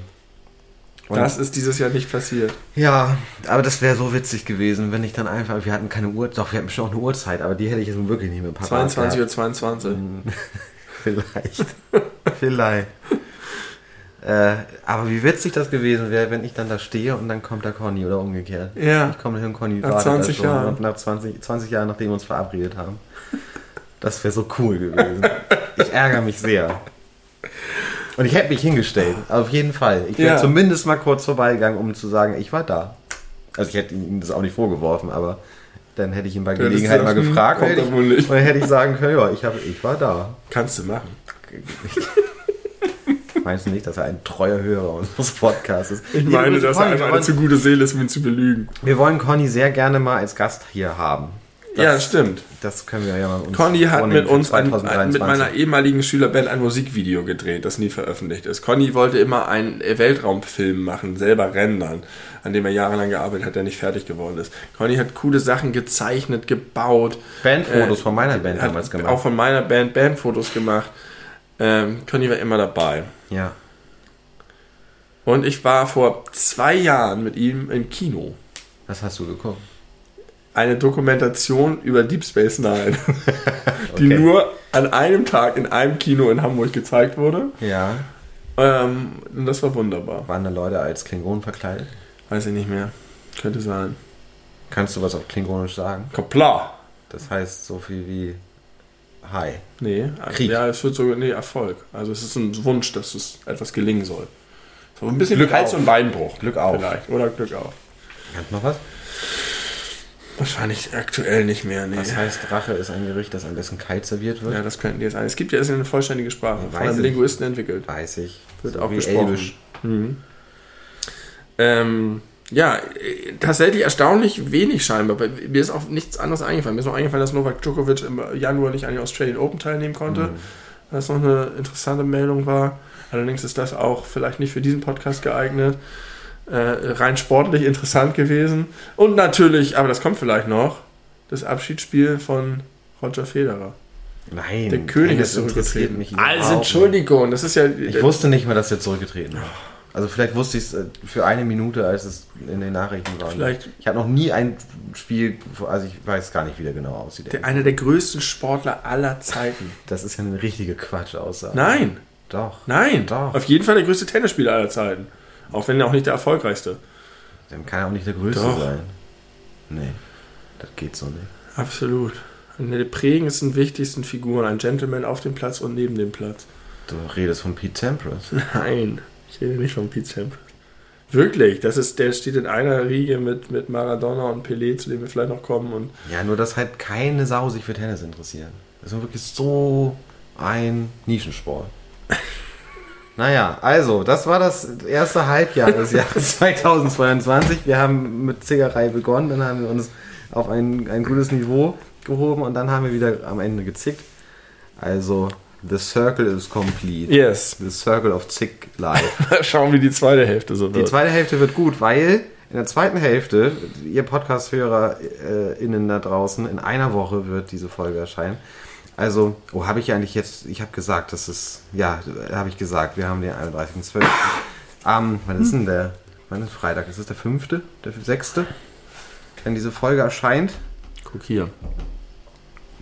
Und- Das ist dieses Jahr nicht passiert. Ja, aber das wäre so witzig gewesen, wenn ich dann einfach, wir hatten keine Uhr, doch, wir hatten schon auch eine Uhrzeit, aber die hätte ich jetzt wirklich nicht mehr parat 22 Uhr gehabt. 22. (laughs) Vielleicht. Vielleicht. Äh, aber wie witzig das gewesen wäre, wenn ich dann da stehe und dann kommt da Conny oder umgekehrt. Ja. Ich komme hin, Conny Nach wartet da 20 schon. Jahren. Und nach 20, 20 Jahren, nachdem wir uns verabredet haben. Das wäre so cool gewesen. Ich ärgere mich sehr. Und ich hätte mich hingestellt, auf jeden Fall. Ich wäre Ja. zumindest mal kurz vorbeigegangen, um zu sagen, ich war da. Also ich hätte ihm das auch nicht vorgeworfen, aber dann hätte ich ihn bei Gelegenheit mal gefragt und hätte, ich, und dann hätte ich sagen können, ja, ich, habe, ich war da. Kannst du machen. Meinst du nicht, dass er ein treuer Hörer unseres Podcasts ist? Ich meine, dass er Conny, einfach wir, eine zu gute Seele ist, um ihn zu belügen. wir wollen Conny sehr gerne mal als Gast hier haben. Das, ja, stimmt. Das können wir ja mal uns Conny hat mit uns, ein, ein, 2023. mit meiner ehemaligen Schülerband ein Musikvideo gedreht, das nie veröffentlicht ist. Conny wollte immer einen Weltraumfilm machen, selber rendern, an dem er jahrelang gearbeitet hat, der nicht fertig geworden ist. Conny hat coole Sachen gezeichnet, gebaut. Bandfotos äh, von meiner Band damals gemacht. Auch von meiner Band Bandfotos gemacht. Ähm, Conny war immer dabei. ja. Und ich war vor zwei Jahren mit ihm im Kino. Was hast du geguckt? Eine Dokumentation über Deep Space Nine, (laughs) die Okay. nur an einem Tag in einem Kino in Hamburg gezeigt wurde. Ja. Ähm, und das war wunderbar. Waren da Leute als Klingonen verkleidet? Weiß ich nicht mehr. Könnte sein. Kannst du was auf Klingonisch sagen? Kopla. Das heißt so viel wie Hi. Nee, Krieg. ja, es wird sogar, nee, Erfolg. Also es ist ein Wunsch, dass es etwas gelingen soll. So ein bisschen Glück Hals- auf. und Beinbruch. Glück auf. Vielleicht. Oder Glück auf. Du noch was? Wahrscheinlich aktuell nicht mehr, nee. Was heißt, Rache ist ein Gericht, das am besten kalt serviert wird? Ja, das könnten die jetzt ein. Es gibt ja eine vollständige Sprache. Ja, von weiß einem ich. Linguisten entwickelt. Weiß ich. Wird So auch gesprochen. Elbisch. Ähm, ja, äh, tatsächlich erstaunlich wenig scheinbar. Mir ist auch nichts anderes eingefallen. Mir ist noch eingefallen, dass Novak Djokovic im Januar nicht an den Australian Open teilnehmen konnte. Mhm. Was noch eine interessante Meldung war. Allerdings ist das auch vielleicht nicht für diesen Podcast geeignet. Äh, rein sportlich interessant gewesen. Und natürlich, aber das kommt vielleicht noch, das Abschiedsspiel von Roger Federer. Nein, Der König ist zurückgetreten. mich Also. Entschuldigung, das ist ja. Ich wusste nicht mal, dass er zurückgetreten ist. Also vielleicht wusste ich es äh, für eine Minute, als es in den Nachrichten war. Vielleicht- Ich habe noch nie ein Spiel, also ich weiß gar nicht, wie der genau aussieht. der, einer der größten Sportler aller Zeiten. Das ist ja eine richtige Quatschaussage. Nein, Doch. nein. Doch. Auf jeden Fall der größte Tennisspieler aller Zeiten. Auch wenn er auch nicht der erfolgreichste. Dann kann er auch nicht der Größte Doch. sein. Nee, das geht so nicht. Absolut. Eine der prägendsten, wichtigsten Figuren. Ein Gentleman auf dem Platz und neben dem Platz. Du redest von Pete Sampras. Nein, ich rede nicht von Pete Sampras. Wirklich, das ist, der steht in einer Riege mit, mit Maradona und Pelé, zu dem wir vielleicht noch kommen. Und Ja, nur dass halt keine Sau sich für Tennis interessiert. Das ist wirklich so ein Nischensport. (laughs) Naja, also, das war das erste Halbjahr des (laughs) Jahres 2022. Wir haben mit Zickerei begonnen, dann haben wir uns auf ein, ein gutes Niveau gehoben und dann haben wir wieder am Ende gezickt. Also, the circle is complete. yes, The circle of Zick life. (laughs) schauen, wie die zweite Hälfte so Die wird. zweite Hälfte wird gut, weil in der zweiten Hälfte, ihr Podcast-HörerInnen da draußen, in einer Woche wird diese Folge erscheinen. Also, oh, habe ich eigentlich jetzt, ich habe gesagt, das ist, ja, habe ich gesagt, wir haben den 31.12. Am, wann ist denn der, wann ist Freitag? Ist das der fünfte, der sechste? Wenn diese Folge erscheint, Guck hier.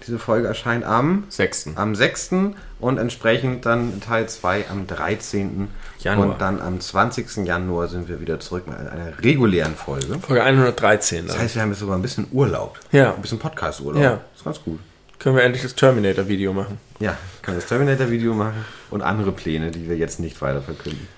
Diese Folge erscheint am Sechsten. am 6. und entsprechend dann Teil 2 am 13. Januar. Und dann am 20. Januar sind wir wieder zurück mit einer regulären Folge. Folge 113. Das Dann. heißt, wir haben jetzt sogar ein bisschen Urlaub. Ja. Ein bisschen Podcast-Urlaub. Ja. ist ganz gut. Können wir endlich das Terminator-Video machen. Ja, können das Terminator-Video machen und andere Pläne, die wir jetzt nicht weiter verkünden.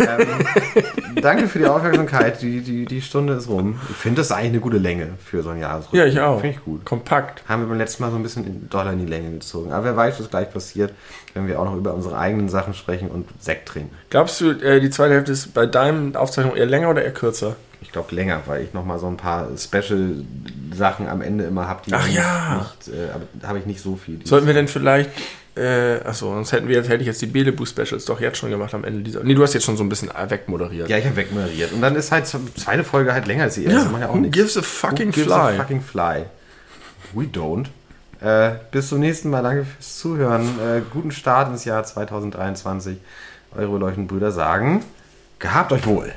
Ähm, danke für die Aufmerksamkeit. Die, die, die Stunde ist rum. Ich finde, das eigentlich eine gute Länge für so ein Jahresrückblick. Ja, ich auch. Finde ich gut. Kompakt. Haben wir beim letzten Mal so ein bisschen in Dollar in die Länge gezogen. Aber wer weiß, was gleich passiert, wenn wir auch noch über unsere eigenen Sachen sprechen und Sekt trinken. Glaubst du, äh, die zweite Hälfte ist bei deinem Aufzeichnung eher länger oder eher kürzer? Ich glaube länger, weil ich nochmal so ein paar Special-Sachen am Ende immer habe, die Ach ja. nicht, äh, habe ich nicht so viel. Sollten wir denn vielleicht. Äh, achso, sonst hätten wir jetzt, hätte ich jetzt die Belebu-Specials doch jetzt schon gemacht am Ende dieser. Nee, du hast jetzt schon so ein bisschen wegmoderiert. Ja, ich habe wegmoderiert. Und dann ist halt zweite Folge halt länger als die erste. Ja, ja auch who nichts. gives a fucking Who gives fly? A fucking fly. We don't. Äh, bis zum nächsten Mal. Danke fürs Zuhören. Äh, guten Start ins Jahr 2023. Eure beleuchteten Brüder sagen, gehabt euch wohl.